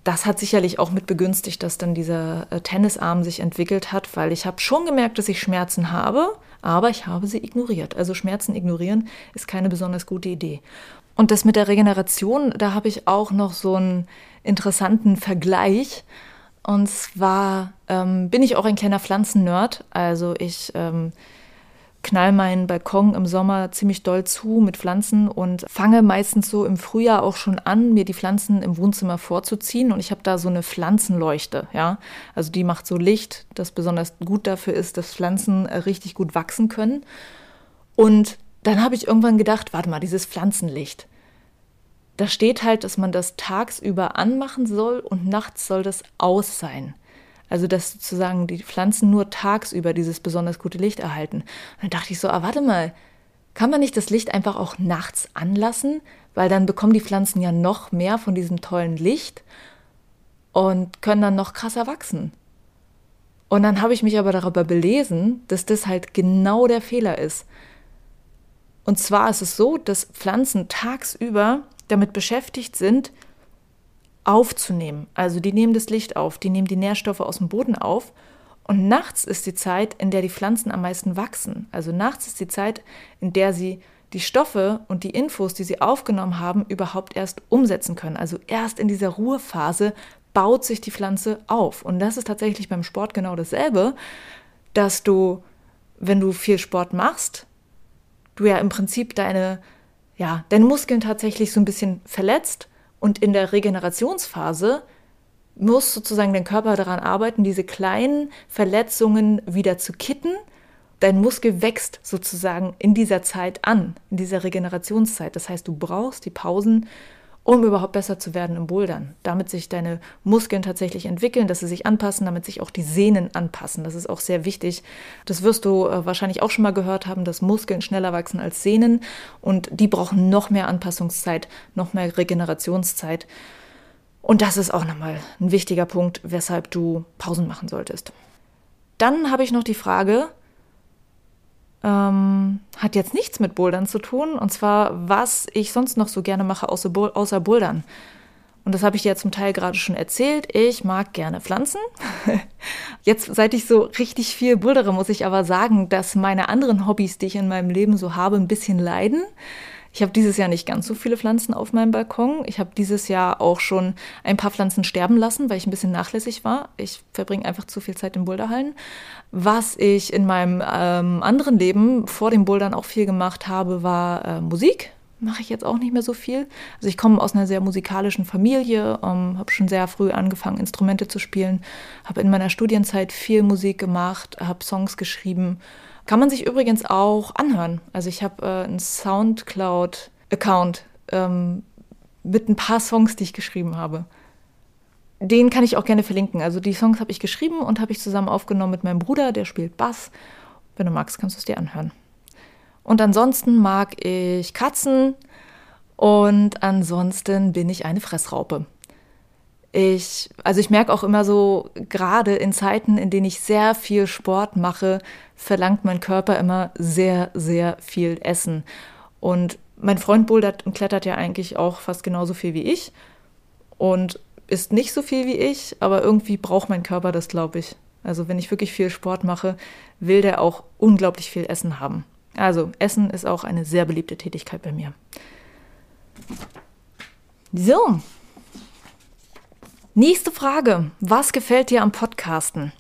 Das hat sicherlich auch mit begünstigt, dass dann dieser äh, Tennisarm sich entwickelt hat, weil ich habe schon gemerkt, dass ich Schmerzen habe, aber ich habe sie ignoriert. Also Schmerzen ignorieren ist keine besonders gute Idee. Und das mit der Regeneration, da habe ich auch noch so einen interessanten Vergleich. Und zwar ähm, bin ich auch ein kleiner Pflanzennerd. Also ich ähm, knall meinen Balkon im Sommer ziemlich doll zu mit Pflanzen und fange meistens so im Frühjahr auch schon an, mir die Pflanzen im Wohnzimmer vorzuziehen. Und ich habe da so eine Pflanzenleuchte, ja. Also die macht so Licht, das besonders gut dafür ist, dass Pflanzen äh, richtig gut wachsen können. Und dann habe ich irgendwann gedacht, warte mal, dieses Pflanzenlicht. Da steht halt, dass man das tagsüber anmachen soll und nachts soll das aus sein. Also dass sozusagen die Pflanzen nur tagsüber dieses besonders gute Licht erhalten. Und dann dachte ich so, ah, warte mal, kann man nicht das Licht einfach auch nachts anlassen? Weil dann bekommen die Pflanzen ja noch mehr von diesem tollen Licht und können dann noch krasser wachsen. Und dann habe ich mich aber darüber belesen, dass das halt genau der Fehler ist. Und zwar ist es so, dass Pflanzen tagsüber damit beschäftigt sind, aufzunehmen. Also die nehmen das Licht auf, die nehmen die Nährstoffe aus dem Boden auf. Und nachts ist die Zeit, in der die Pflanzen am meisten wachsen. Also nachts ist die Zeit, in der sie die Stoffe und die Infos, die sie aufgenommen haben, überhaupt erst umsetzen können. Also erst in dieser Ruhephase baut sich die Pflanze auf. Und das ist tatsächlich beim Sport genau dasselbe, dass du, wenn du viel Sport machst, du ja im Prinzip deine, ja, deine Muskeln tatsächlich so ein bisschen verletzt und in der Regenerationsphase muss sozusagen dein Körper daran arbeiten, diese kleinen Verletzungen wieder zu kitten. Dein Muskel wächst sozusagen in dieser Zeit an, in dieser Regenerationszeit. Das heißt, du brauchst die Pausen, um überhaupt besser zu werden im Bouldern. Damit sich deine Muskeln tatsächlich entwickeln, dass sie sich anpassen, damit sich auch die Sehnen anpassen. Das ist auch sehr wichtig. Das wirst du äh, wahrscheinlich auch schon mal gehört haben, dass Muskeln schneller wachsen als Sehnen und die brauchen noch mehr Anpassungszeit, noch mehr Regenerationszeit. Und das ist auch nochmal ein wichtiger Punkt, weshalb du Pausen machen solltest. Dann habe ich noch die Frage, ähm, hat jetzt nichts mit Bouldern zu tun. Und zwar, was ich sonst noch so gerne mache, außer, außer Bouldern. Und das habe ich dir ja zum Teil gerade schon erzählt. Ich mag gerne Pflanzen. [laughs] Jetzt, seit ich so richtig viel bouldere, muss ich aber sagen, dass meine anderen Hobbys, die ich in meinem Leben so habe, ein bisschen leiden. Ich habe dieses Jahr nicht ganz so viele Pflanzen auf meinem Balkon. Ich habe dieses Jahr auch schon ein paar Pflanzen sterben lassen, weil ich ein bisschen nachlässig war. Ich verbringe einfach zu viel Zeit in Boulderhallen. Was ich in meinem ähm, anderen Leben vor dem Bouldern auch viel gemacht habe, war äh, Musik. Mache ich jetzt auch nicht mehr so viel. Also ich komme aus einer sehr musikalischen Familie, ähm, habe schon sehr früh angefangen, Instrumente zu spielen, habe in meiner Studienzeit viel Musik gemacht, habe Songs geschrieben kann man sich übrigens auch anhören. Also ich habe äh, einen Soundcloud-Account ähm, mit ein paar Songs, die ich geschrieben habe. Den kann ich auch gerne verlinken. Also die Songs habe ich geschrieben und habe ich zusammen aufgenommen mit meinem Bruder, der spielt Bass. Wenn du magst, kannst du es dir anhören. Und ansonsten mag ich Katzen und ansonsten bin ich eine Fressraupe ich, also ich merke auch immer so, gerade in Zeiten, in denen ich sehr viel Sport mache, verlangt mein Körper immer sehr, sehr viel Essen. Und mein Freund bouldert und klettert ja eigentlich auch fast genauso viel wie ich und ist nicht so viel wie ich, aber irgendwie braucht mein Körper das, glaube ich. Also wenn ich wirklich viel Sport mache, will der auch unglaublich viel Essen haben. Also Essen ist auch eine sehr beliebte Tätigkeit bei mir. So, Nächste Frage. Was gefällt dir am Podcasten?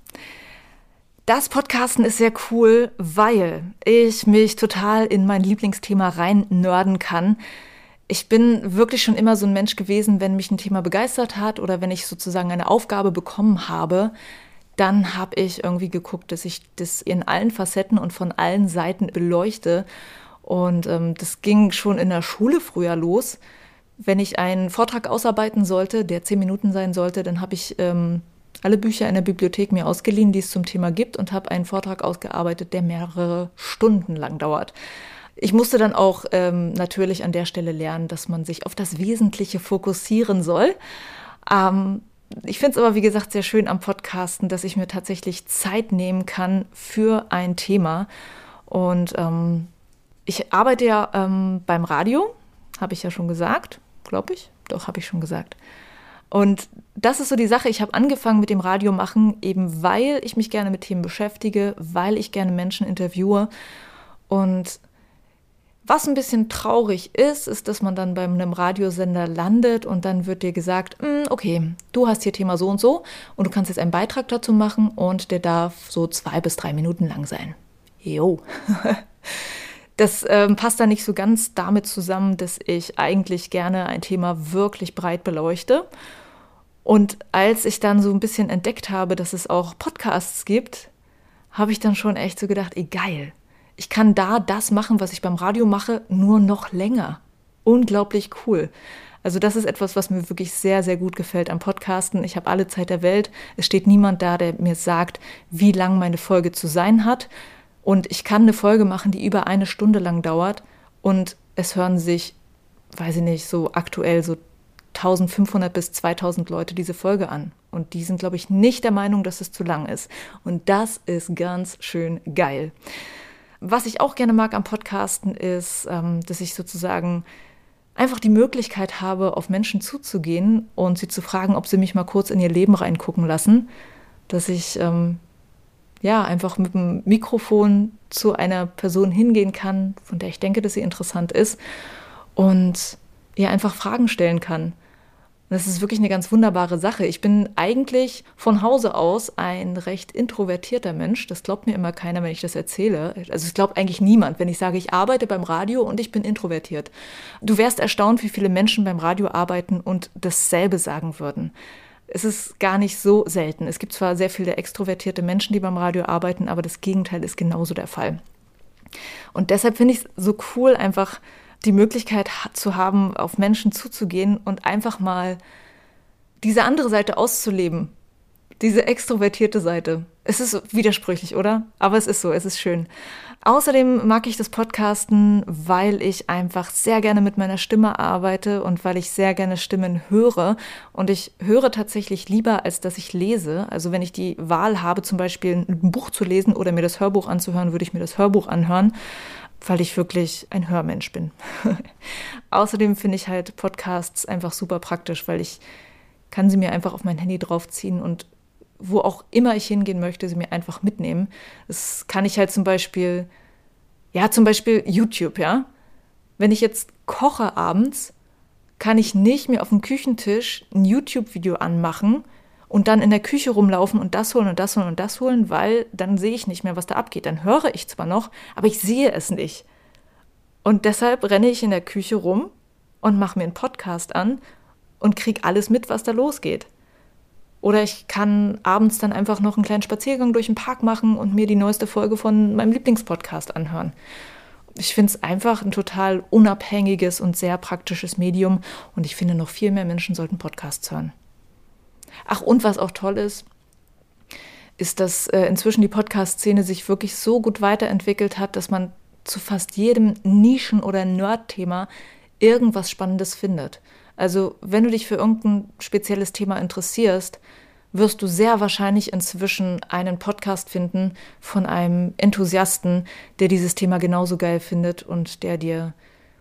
Das Podcasten ist sehr cool, weil ich mich total in mein Lieblingsthema rein nörden kann. Ich bin wirklich schon immer so ein Mensch gewesen, wenn mich ein Thema begeistert hat oder wenn ich sozusagen eine Aufgabe bekommen habe, dann habe ich irgendwie geguckt, dass ich das in allen Facetten und von allen Seiten beleuchte. Und ähm, das ging schon in der Schule früher los wenn ich einen Vortrag ausarbeiten sollte, der zehn Minuten sein sollte, dann habe ich ähm, alle Bücher in der Bibliothek mir ausgeliehen, die es zum Thema gibt, und habe einen Vortrag ausgearbeitet, der mehrere Stunden lang dauert. Ich musste dann auch ähm, natürlich an der Stelle lernen, dass man sich auf das Wesentliche fokussieren soll. Ähm, ich finde es aber, wie gesagt, sehr schön am Podcasten, dass ich mir tatsächlich Zeit nehmen kann für ein Thema. Und ähm, ich arbeite ja ähm, beim Radio, habe ich ja schon gesagt glaube ich. Doch, habe ich schon gesagt. Und das ist so die Sache. Ich habe angefangen mit dem Radio machen, eben weil ich mich gerne mit Themen beschäftige, weil ich gerne Menschen interviewe. Und was ein bisschen traurig ist, ist, dass man dann bei einem Radiosender landet und dann wird dir gesagt, hm, okay, du hast hier Thema so und so und du kannst jetzt einen Beitrag dazu machen und der darf so zwei bis drei Minuten lang sein. Jo. [laughs] Das ähm, passt da nicht so ganz damit zusammen, dass ich eigentlich gerne ein Thema wirklich breit beleuchte. Und als ich dann so ein bisschen entdeckt habe, dass es auch Podcasts gibt, habe ich dann schon echt so gedacht, ey geil, ich kann da das machen, was ich beim Radio mache, nur noch länger. Unglaublich cool. Also das ist etwas, was mir wirklich sehr, sehr gut gefällt am Podcasten. Ich habe alle Zeit der Welt. Es steht niemand da, der mir sagt, wie lang meine Folge zu sein hat. Und ich kann eine Folge machen, die über eine Stunde lang dauert. Und es hören sich, weiß ich nicht, so aktuell so 1500 bis 2000 Leute diese Folge an. Und die sind, glaube ich, nicht der Meinung, dass es zu lang ist. Und das ist ganz schön geil. Was ich auch gerne mag am Podcasten ist, ähm, dass ich sozusagen einfach die Möglichkeit habe, auf Menschen zuzugehen und sie zu fragen, ob sie mich mal kurz in ihr Leben reingucken lassen. Dass ich ähm, ja einfach mit dem Mikrofon zu einer Person hingehen kann, von der ich denke, dass sie interessant ist und ihr einfach Fragen stellen kann. Das ist wirklich eine ganz wunderbare Sache. Ich bin eigentlich von Hause aus ein recht introvertierter Mensch. Das glaubt mir immer keiner, wenn ich das erzähle. Also es glaubt eigentlich niemand, wenn ich sage, ich arbeite beim Radio und ich bin introvertiert. Du wärst erstaunt, wie viele Menschen beim Radio arbeiten und dasselbe sagen würden. Es ist gar nicht so selten. Es gibt zwar sehr viele extrovertierte Menschen, die beim Radio arbeiten, aber das Gegenteil ist genauso der Fall. Und deshalb finde ich es so cool, einfach die Möglichkeit zu haben, auf Menschen zuzugehen und einfach mal diese andere Seite auszuleben. Diese extrovertierte Seite. Es ist widersprüchlich, oder? Aber es ist so, es ist schön. Außerdem mag ich das Podcasten, weil ich einfach sehr gerne mit meiner Stimme arbeite und weil ich sehr gerne Stimmen höre. Und ich höre tatsächlich lieber, als dass ich lese. Also wenn ich die Wahl habe, zum Beispiel ein Buch zu lesen oder mir das Hörbuch anzuhören, würde ich mir das Hörbuch anhören weil ich wirklich ein Hörmensch bin. [laughs] Außerdem finde ich halt Podcasts einfach super praktisch, weil ich kann sie mir einfach auf mein Handy draufziehen und wo auch immer ich hingehen möchte, sie mir einfach mitnehmen. Das kann ich halt zum Beispiel, ja, zum Beispiel YouTube, ja. Wenn ich jetzt koche abends, kann ich nicht mir auf dem Küchentisch ein YouTube-Video anmachen und dann in der Küche rumlaufen und das holen und das holen und das holen, weil dann sehe ich nicht mehr, was da abgeht. Dann höre ich zwar noch, aber ich sehe es nicht. Und deshalb renne ich in der Küche rum und mache mir einen Podcast an und kriege alles mit, was da losgeht. Oder ich kann abends dann einfach noch einen kleinen Spaziergang durch den Park machen und mir die neueste Folge von meinem Lieblingspodcast anhören. Ich finde es einfach ein total unabhängiges und sehr praktisches Medium und ich finde, noch viel mehr Menschen sollten Podcasts hören. Ach, und was auch toll ist, ist, dass äh, inzwischen die Podcast-Szene sich wirklich so gut weiterentwickelt hat, dass man zu fast jedem Nischen- oder Nerd-Thema irgendwas Spannendes findet. Also, wenn du dich für irgendein spezielles Thema interessierst, wirst du sehr wahrscheinlich inzwischen einen Podcast finden von einem Enthusiasten, der dieses Thema genauso geil findet und der dir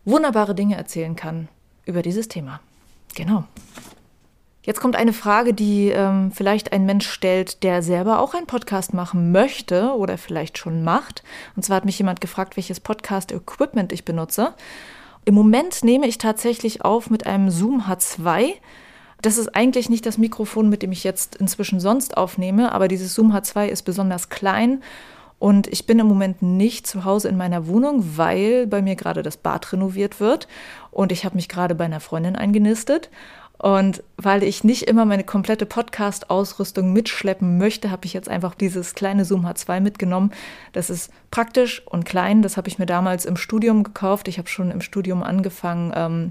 wunderbare Dinge erzählen kann über dieses Thema. Genau. Jetzt kommt eine Frage, die ähm, vielleicht ein Mensch stellt, der selber auch einen Podcast machen möchte oder vielleicht schon macht. Und zwar hat mich jemand gefragt, welches Podcast-Equipment ich benutze. Im Moment nehme ich tatsächlich auf mit einem Zoom H2. Das ist eigentlich nicht das Mikrofon, mit dem ich jetzt inzwischen sonst aufnehme, aber dieses Zoom H2 ist besonders klein und ich bin im Moment nicht zu Hause in meiner Wohnung, weil bei mir gerade das Bad renoviert wird und ich habe mich gerade bei einer Freundin eingenistet und weil ich nicht immer meine komplette Podcast-Ausrüstung mitschleppen möchte, habe ich jetzt einfach dieses kleine Zoom H2 mitgenommen. Das ist praktisch und klein. Das habe ich mir damals im Studium gekauft. Ich habe schon im Studium angefangen, ähm,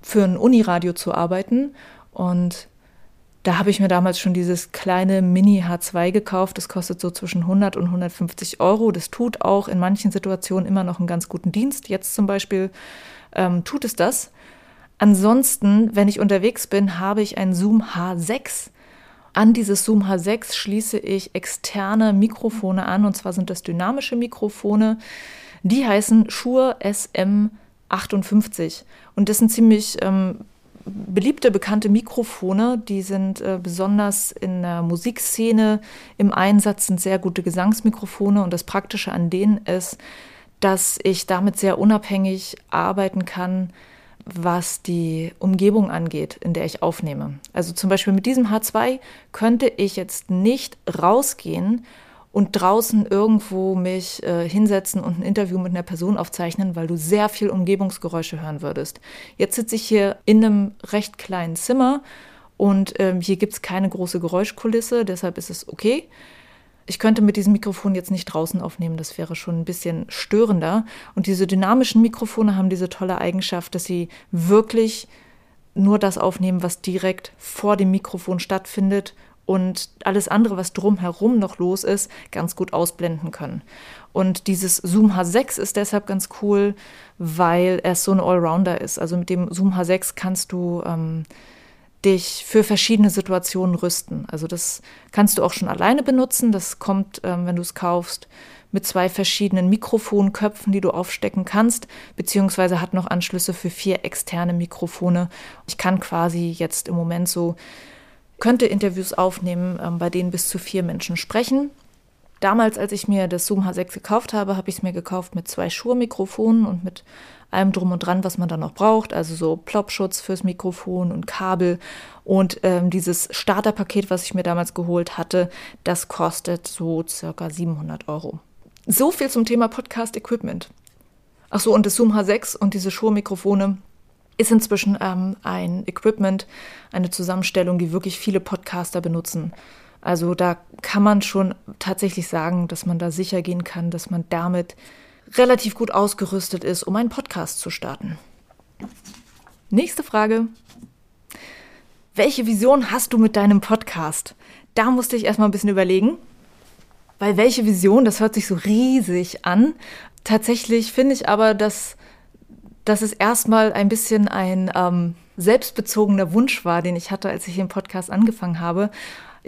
für ein Uniradio zu arbeiten. Und da habe ich mir damals schon dieses kleine Mini H2 gekauft. Das kostet so zwischen 100 und 150 Euro. Das tut auch in manchen Situationen immer noch einen ganz guten Dienst. Jetzt zum Beispiel ähm, tut es das. Ansonsten, wenn ich unterwegs bin, habe ich ein Zoom H6. An dieses Zoom H6 schließe ich externe Mikrofone an, und zwar sind das dynamische Mikrofone. Die heißen Shure SM58. Und das sind ziemlich ähm, beliebte, bekannte Mikrofone. Die sind äh, besonders in der Musikszene im Einsatz, sind sehr gute Gesangsmikrofone. Und das Praktische an denen ist, dass ich damit sehr unabhängig arbeiten kann was die Umgebung angeht, in der ich aufnehme. Also zum Beispiel mit diesem H2 könnte ich jetzt nicht rausgehen und draußen irgendwo mich äh, hinsetzen und ein Interview mit einer Person aufzeichnen, weil du sehr viel Umgebungsgeräusche hören würdest. Jetzt sitze ich hier in einem recht kleinen Zimmer und ähm, hier gibt es keine große Geräuschkulisse, deshalb ist es okay. Ich könnte mit diesem Mikrofon jetzt nicht draußen aufnehmen, das wäre schon ein bisschen störender. Und diese dynamischen Mikrofone haben diese tolle Eigenschaft, dass sie wirklich nur das aufnehmen, was direkt vor dem Mikrofon stattfindet und alles andere, was drumherum noch los ist, ganz gut ausblenden können. Und dieses Zoom H6 ist deshalb ganz cool, weil es so ein Allrounder ist. Also mit dem Zoom H6 kannst du ähm, dich für verschiedene Situationen rüsten. Also das kannst du auch schon alleine benutzen. Das kommt, ähm, wenn du es kaufst, mit zwei verschiedenen Mikrofonköpfen, die du aufstecken kannst, beziehungsweise hat noch Anschlüsse für vier externe Mikrofone. Ich kann quasi jetzt im Moment so, könnte Interviews aufnehmen, ähm, bei denen bis zu vier Menschen sprechen. Damals, als ich mir das Zoom H6 gekauft habe, habe ich es mir gekauft mit zwei Schuhe-Mikrofonen und mit allem drum und dran, was man dann noch braucht. Also so Plopschutz fürs Mikrofon und Kabel. Und ähm, dieses Starterpaket, was ich mir damals geholt hatte, das kostet so circa 700 Euro. So viel zum Thema Podcast-Equipment. Ach so, und das Zoom H6 und diese Schuhe-Mikrofone ist inzwischen ähm, ein Equipment, eine Zusammenstellung, die wirklich viele Podcaster benutzen. Also da kann man schon tatsächlich sagen, dass man da sicher gehen kann, dass man damit relativ gut ausgerüstet ist, um einen Podcast zu starten. Nächste Frage. Welche Vision hast du mit deinem Podcast? Da musste ich erstmal ein bisschen überlegen, weil welche Vision, das hört sich so riesig an. Tatsächlich finde ich aber, dass, dass es erstmal ein bisschen ein ähm, selbstbezogener Wunsch war, den ich hatte, als ich den Podcast angefangen habe.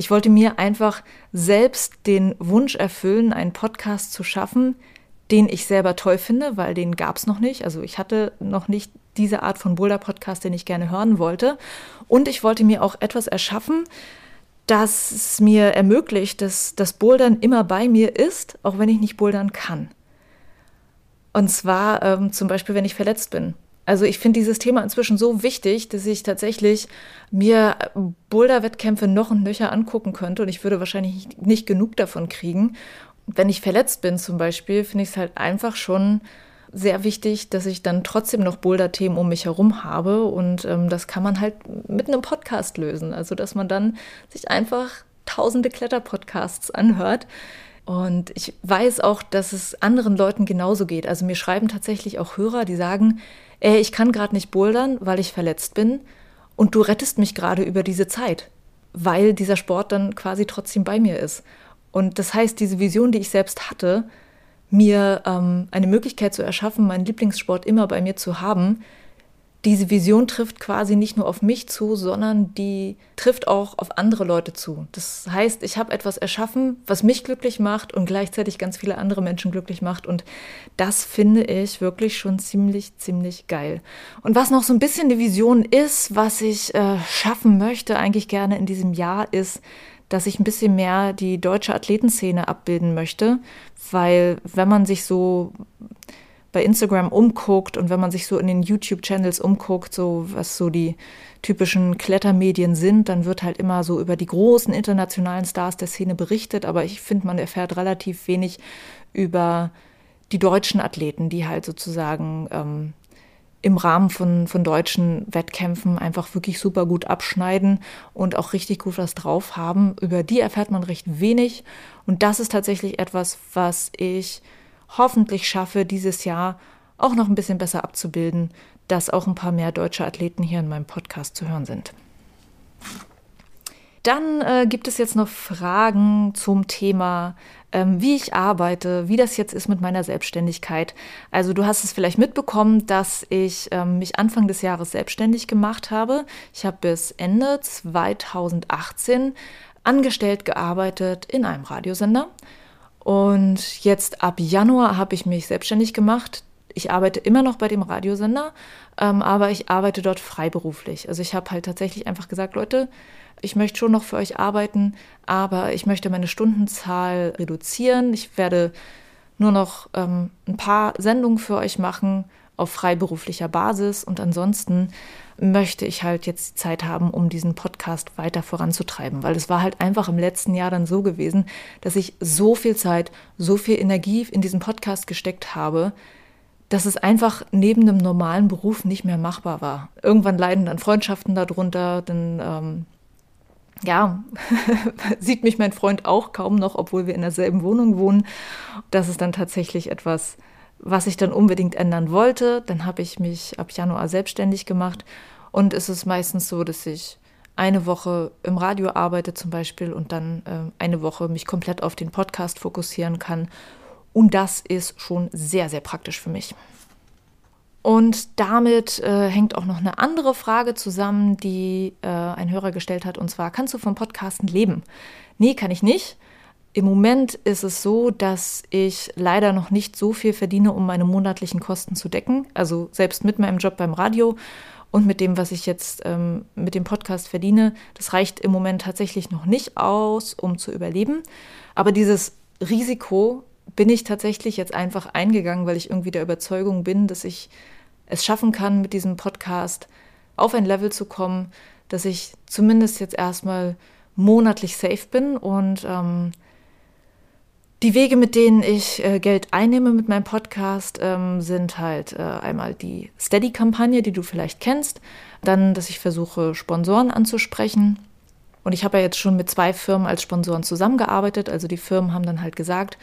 Ich wollte mir einfach selbst den Wunsch erfüllen, einen Podcast zu schaffen, den ich selber toll finde, weil den gab es noch nicht. Also ich hatte noch nicht diese Art von Boulder-Podcast, den ich gerne hören wollte. Und ich wollte mir auch etwas erschaffen, das es mir ermöglicht, dass das Bouldern immer bei mir ist, auch wenn ich nicht bouldern kann. Und zwar ähm, zum Beispiel, wenn ich verletzt bin. Also ich finde dieses Thema inzwischen so wichtig, dass ich tatsächlich mir Boulder-Wettkämpfe noch und nöcher angucken könnte und ich würde wahrscheinlich nicht genug davon kriegen. Wenn ich verletzt bin zum Beispiel, finde ich es halt einfach schon sehr wichtig, dass ich dann trotzdem noch Boulder-Themen um mich herum habe und ähm, das kann man halt mit einem Podcast lösen. Also dass man dann sich einfach tausende Kletterpodcasts anhört, und ich weiß auch, dass es anderen Leuten genauso geht. Also mir schreiben tatsächlich auch Hörer, die sagen, ey, ich kann gerade nicht bouldern, weil ich verletzt bin. Und du rettest mich gerade über diese Zeit, weil dieser Sport dann quasi trotzdem bei mir ist. Und das heißt, diese Vision, die ich selbst hatte, mir ähm, eine Möglichkeit zu erschaffen, meinen Lieblingssport immer bei mir zu haben, diese Vision trifft quasi nicht nur auf mich zu, sondern die trifft auch auf andere Leute zu. Das heißt, ich habe etwas erschaffen, was mich glücklich macht und gleichzeitig ganz viele andere Menschen glücklich macht. Und das finde ich wirklich schon ziemlich, ziemlich geil. Und was noch so ein bisschen die Vision ist, was ich äh, schaffen möchte, eigentlich gerne in diesem Jahr, ist, dass ich ein bisschen mehr die deutsche Athletenszene abbilden möchte, weil wenn man sich so bei Instagram umguckt und wenn man sich so in den YouTube-Channels umguckt, so was so die typischen Klettermedien sind, dann wird halt immer so über die großen internationalen Stars der Szene berichtet, aber ich finde, man erfährt relativ wenig über die deutschen Athleten, die halt sozusagen ähm, im Rahmen von, von deutschen Wettkämpfen einfach wirklich super gut abschneiden und auch richtig gut was drauf haben. Über die erfährt man recht wenig und das ist tatsächlich etwas, was ich hoffentlich schaffe, dieses Jahr auch noch ein bisschen besser abzubilden, dass auch ein paar mehr deutsche Athleten hier in meinem Podcast zu hören sind. Dann äh, gibt es jetzt noch Fragen zum Thema, ähm, wie ich arbeite, wie das jetzt ist mit meiner Selbstständigkeit. Also du hast es vielleicht mitbekommen, dass ich ähm, mich Anfang des Jahres selbstständig gemacht habe. Ich habe bis Ende 2018 angestellt gearbeitet in einem Radiosender und jetzt ab Januar habe ich mich selbstständig gemacht. Ich arbeite immer noch bei dem Radiosender, ähm, aber ich arbeite dort freiberuflich. Also ich habe halt tatsächlich einfach gesagt, Leute, ich möchte schon noch für euch arbeiten, aber ich möchte meine Stundenzahl reduzieren. Ich werde nur noch ähm, ein paar Sendungen für euch machen auf freiberuflicher Basis und ansonsten möchte ich halt jetzt die Zeit haben, um diesen Podcast weiter voranzutreiben, weil es war halt einfach im letzten Jahr dann so gewesen, dass ich so viel Zeit, so viel Energie in diesen Podcast gesteckt habe, dass es einfach neben dem normalen Beruf nicht mehr machbar war. Irgendwann leiden dann Freundschaften darunter, dann ähm, ja, [laughs] sieht mich mein Freund auch kaum noch, obwohl wir in derselben Wohnung wohnen. Das ist dann tatsächlich etwas, was ich dann unbedingt ändern wollte. Dann habe ich mich ab Januar selbstständig gemacht und es ist meistens so, dass ich eine Woche im Radio arbeite zum Beispiel und dann äh, eine Woche mich komplett auf den Podcast fokussieren kann. Und das ist schon sehr, sehr praktisch für mich. Und damit äh, hängt auch noch eine andere Frage zusammen, die äh, ein Hörer gestellt hat. Und zwar, kannst du vom Podcasten leben? Nee, kann ich nicht. Im Moment ist es so, dass ich leider noch nicht so viel verdiene, um meine monatlichen Kosten zu decken. Also selbst mit meinem Job beim Radio und mit dem, was ich jetzt ähm, mit dem Podcast verdiene, das reicht im Moment tatsächlich noch nicht aus, um zu überleben. Aber dieses Risiko bin ich tatsächlich jetzt einfach eingegangen, weil ich irgendwie der Überzeugung bin, dass ich es schaffen kann, mit diesem Podcast auf ein Level zu kommen, dass ich zumindest jetzt erstmal monatlich safe bin und ähm, die Wege, mit denen ich äh, Geld einnehme mit meinem Podcast, ähm, sind halt äh, einmal die Steady-Kampagne, die du vielleicht kennst, dann, dass ich versuche, Sponsoren anzusprechen. Und ich habe ja jetzt schon mit zwei Firmen als Sponsoren zusammengearbeitet. Also die Firmen haben dann halt gesagt,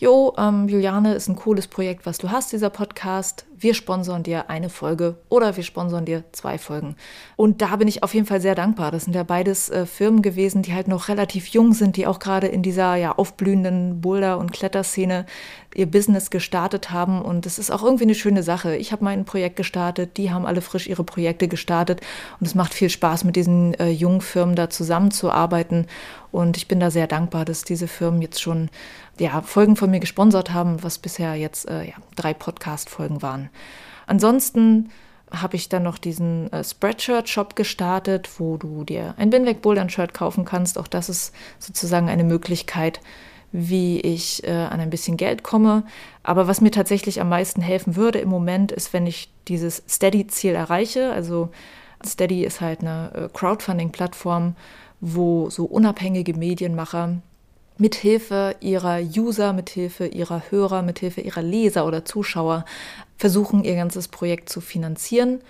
Jo, ähm, Juliane, ist ein cooles Projekt, was du hast, dieser Podcast. Wir sponsern dir eine Folge oder wir sponsern dir zwei Folgen. Und da bin ich auf jeden Fall sehr dankbar. Das sind ja beides äh, Firmen gewesen, die halt noch relativ jung sind, die auch gerade in dieser ja aufblühenden Boulder- und Kletterszene ihr Business gestartet haben. Und es ist auch irgendwie eine schöne Sache. Ich habe mein Projekt gestartet, die haben alle frisch ihre Projekte gestartet. Und es macht viel Spaß, mit diesen äh, jungen Firmen da zusammenzuarbeiten. Und ich bin da sehr dankbar, dass diese Firmen jetzt schon ja, Folgen von mir gesponsert haben, was bisher jetzt äh, ja, drei Podcast-Folgen waren. Ansonsten habe ich dann noch diesen äh, Spreadshirt-Shop gestartet, wo du dir ein Binweg Bouldern-Shirt kaufen kannst. Auch das ist sozusagen eine Möglichkeit, wie ich äh, an ein bisschen Geld komme. Aber was mir tatsächlich am meisten helfen würde im Moment, ist, wenn ich dieses Steady-Ziel erreiche. Also Steady ist halt eine äh, Crowdfunding-Plattform, wo so unabhängige Medienmacher mithilfe ihrer User, mithilfe ihrer Hörer, mithilfe ihrer Leser oder Zuschauer versuchen, ihr ganzes Projekt zu finanzieren.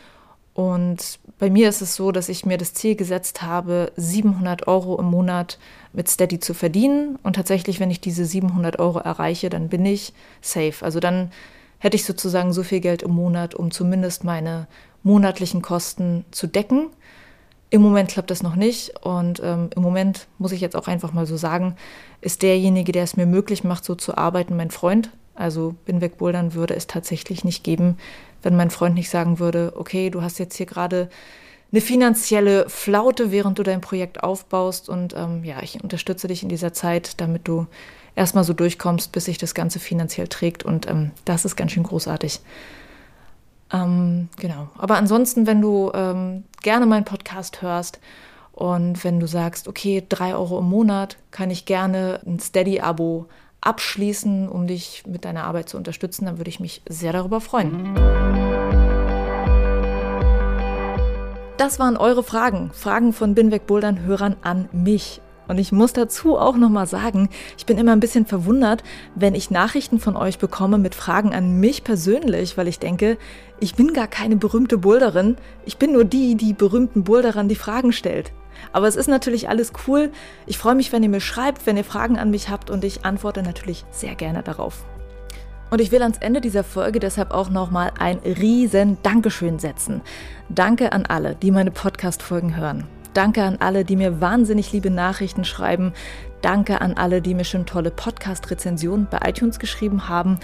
Und bei mir ist es so, dass ich mir das Ziel gesetzt habe, 700 Euro im Monat mit Steady zu verdienen. Und tatsächlich, wenn ich diese 700 Euro erreiche, dann bin ich safe. Also dann hätte ich sozusagen so viel Geld im Monat, um zumindest meine monatlichen Kosten zu decken. Im Moment klappt das noch nicht und ähm, im Moment muss ich jetzt auch einfach mal so sagen, ist derjenige, der es mir möglich macht, so zu arbeiten, mein Freund. Also Binweg Bouldern würde es tatsächlich nicht geben, wenn mein Freund nicht sagen würde, okay, du hast jetzt hier gerade eine finanzielle Flaute, während du dein Projekt aufbaust und ähm, ja, ich unterstütze dich in dieser Zeit, damit du erstmal so durchkommst, bis sich das Ganze finanziell trägt und ähm, das ist ganz schön großartig. Ähm, genau. Aber ansonsten, wenn du ähm, gerne meinen Podcast hörst und wenn du sagst, okay, drei Euro im Monat kann ich gerne ein Steady-Abo abschließen, um dich mit deiner Arbeit zu unterstützen, dann würde ich mich sehr darüber freuen. Das waren eure Fragen. Fragen von Binweg Bouldern Hörern an mich. Und ich muss dazu auch nochmal sagen, ich bin immer ein bisschen verwundert, wenn ich Nachrichten von euch bekomme mit Fragen an mich persönlich, weil ich denke, ich bin gar keine berühmte Boulderin. Ich bin nur die, die berühmten Boulderern die Fragen stellt. Aber es ist natürlich alles cool. Ich freue mich, wenn ihr mir schreibt, wenn ihr Fragen an mich habt und ich antworte natürlich sehr gerne darauf. Und ich will ans Ende dieser Folge deshalb auch nochmal ein riesen Dankeschön setzen. Danke an alle, die meine Podcast-Folgen hören. Danke an alle, die mir wahnsinnig liebe Nachrichten schreiben. Danke an alle, die mir schon tolle Podcast-Rezensionen bei iTunes geschrieben haben.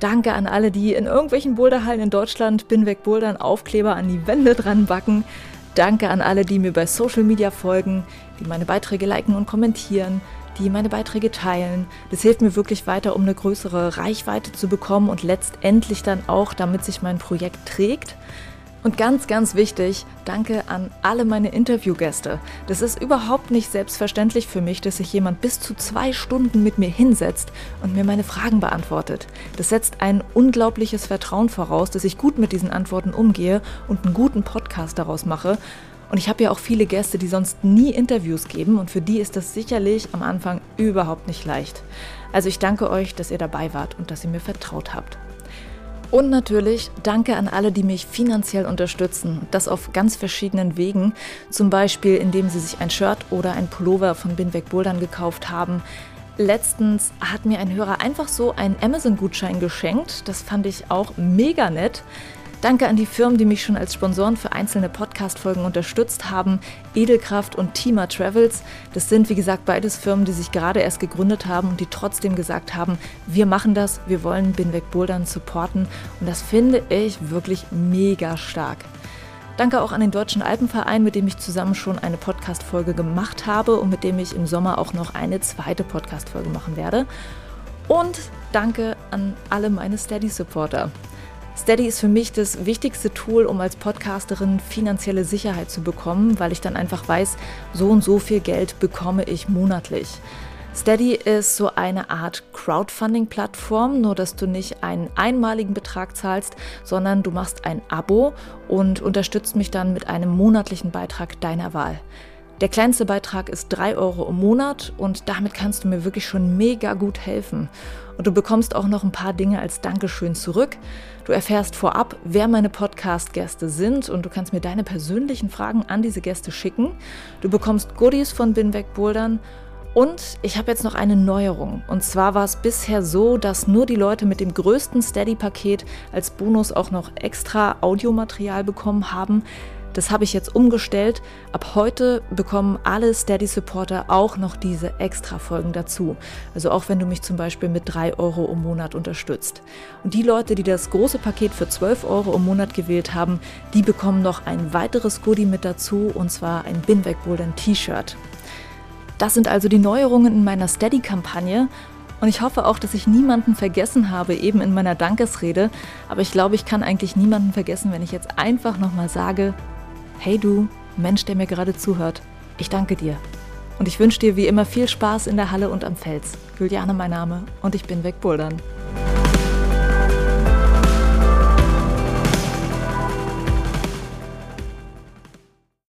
Danke an alle, die in irgendwelchen Boulderhallen in Deutschland Binweg Bouldern Aufkleber an die Wände dran backen. Danke an alle, die mir bei Social Media folgen, die meine Beiträge liken und kommentieren, die meine Beiträge teilen. Das hilft mir wirklich weiter, um eine größere Reichweite zu bekommen und letztendlich dann auch, damit sich mein Projekt trägt. Und ganz, ganz wichtig, danke an alle meine Interviewgäste. Das ist überhaupt nicht selbstverständlich für mich, dass sich jemand bis zu zwei Stunden mit mir hinsetzt und mir meine Fragen beantwortet. Das setzt ein unglaubliches Vertrauen voraus, dass ich gut mit diesen Antworten umgehe und einen guten Podcast daraus mache. Und ich habe ja auch viele Gäste, die sonst nie Interviews geben und für die ist das sicherlich am Anfang überhaupt nicht leicht. Also ich danke euch, dass ihr dabei wart und dass ihr mir vertraut habt. Und natürlich danke an alle, die mich finanziell unterstützen. Das auf ganz verschiedenen Wegen. Zum Beispiel, indem sie sich ein Shirt oder ein Pullover von Binweg Bouldern gekauft haben. Letztens hat mir ein Hörer einfach so einen Amazon-Gutschein geschenkt. Das fand ich auch mega nett. Danke an die Firmen, die mich schon als Sponsoren für einzelne Podcast-Folgen unterstützt haben. Edelkraft und Tima Travels. Das sind, wie gesagt, beides Firmen, die sich gerade erst gegründet haben und die trotzdem gesagt haben, wir machen das, wir wollen Binweg Bouldern supporten. Und das finde ich wirklich mega stark. Danke auch an den Deutschen Alpenverein, mit dem ich zusammen schon eine Podcast-Folge gemacht habe und mit dem ich im Sommer auch noch eine zweite Podcast-Folge machen werde. Und danke an alle meine Steady-Supporter. Steady ist für mich das wichtigste Tool, um als Podcasterin finanzielle Sicherheit zu bekommen, weil ich dann einfach weiß, so und so viel Geld bekomme ich monatlich. Steady ist so eine Art Crowdfunding-Plattform, nur dass du nicht einen einmaligen Betrag zahlst, sondern du machst ein Abo und unterstützt mich dann mit einem monatlichen Beitrag deiner Wahl. Der kleinste Beitrag ist 3 Euro im Monat und damit kannst du mir wirklich schon mega gut helfen. Und du bekommst auch noch ein paar Dinge als Dankeschön zurück. Du erfährst vorab, wer meine Podcast-Gäste sind und du kannst mir deine persönlichen Fragen an diese Gäste schicken. Du bekommst Goodies von Binweg Bouldern und ich habe jetzt noch eine Neuerung. Und zwar war es bisher so, dass nur die Leute mit dem größten Steady-Paket als Bonus auch noch extra Audiomaterial bekommen haben. Das habe ich jetzt umgestellt. Ab heute bekommen alle Steady-Supporter auch noch diese Extra-Folgen dazu. Also auch wenn du mich zum Beispiel mit 3 Euro im Monat unterstützt. Und die Leute, die das große Paket für 12 Euro im Monat gewählt haben, die bekommen noch ein weiteres Goodie mit dazu, und zwar ein Binweg Golden T-Shirt. Das sind also die Neuerungen in meiner Steady-Kampagne. Und ich hoffe auch, dass ich niemanden vergessen habe, eben in meiner Dankesrede. Aber ich glaube, ich kann eigentlich niemanden vergessen, wenn ich jetzt einfach nochmal sage, Hey du, Mensch, der mir gerade zuhört, ich danke dir. Und ich wünsche dir wie immer viel Spaß in der Halle und am Fels. Juliane mein Name und ich bin wegbouldern.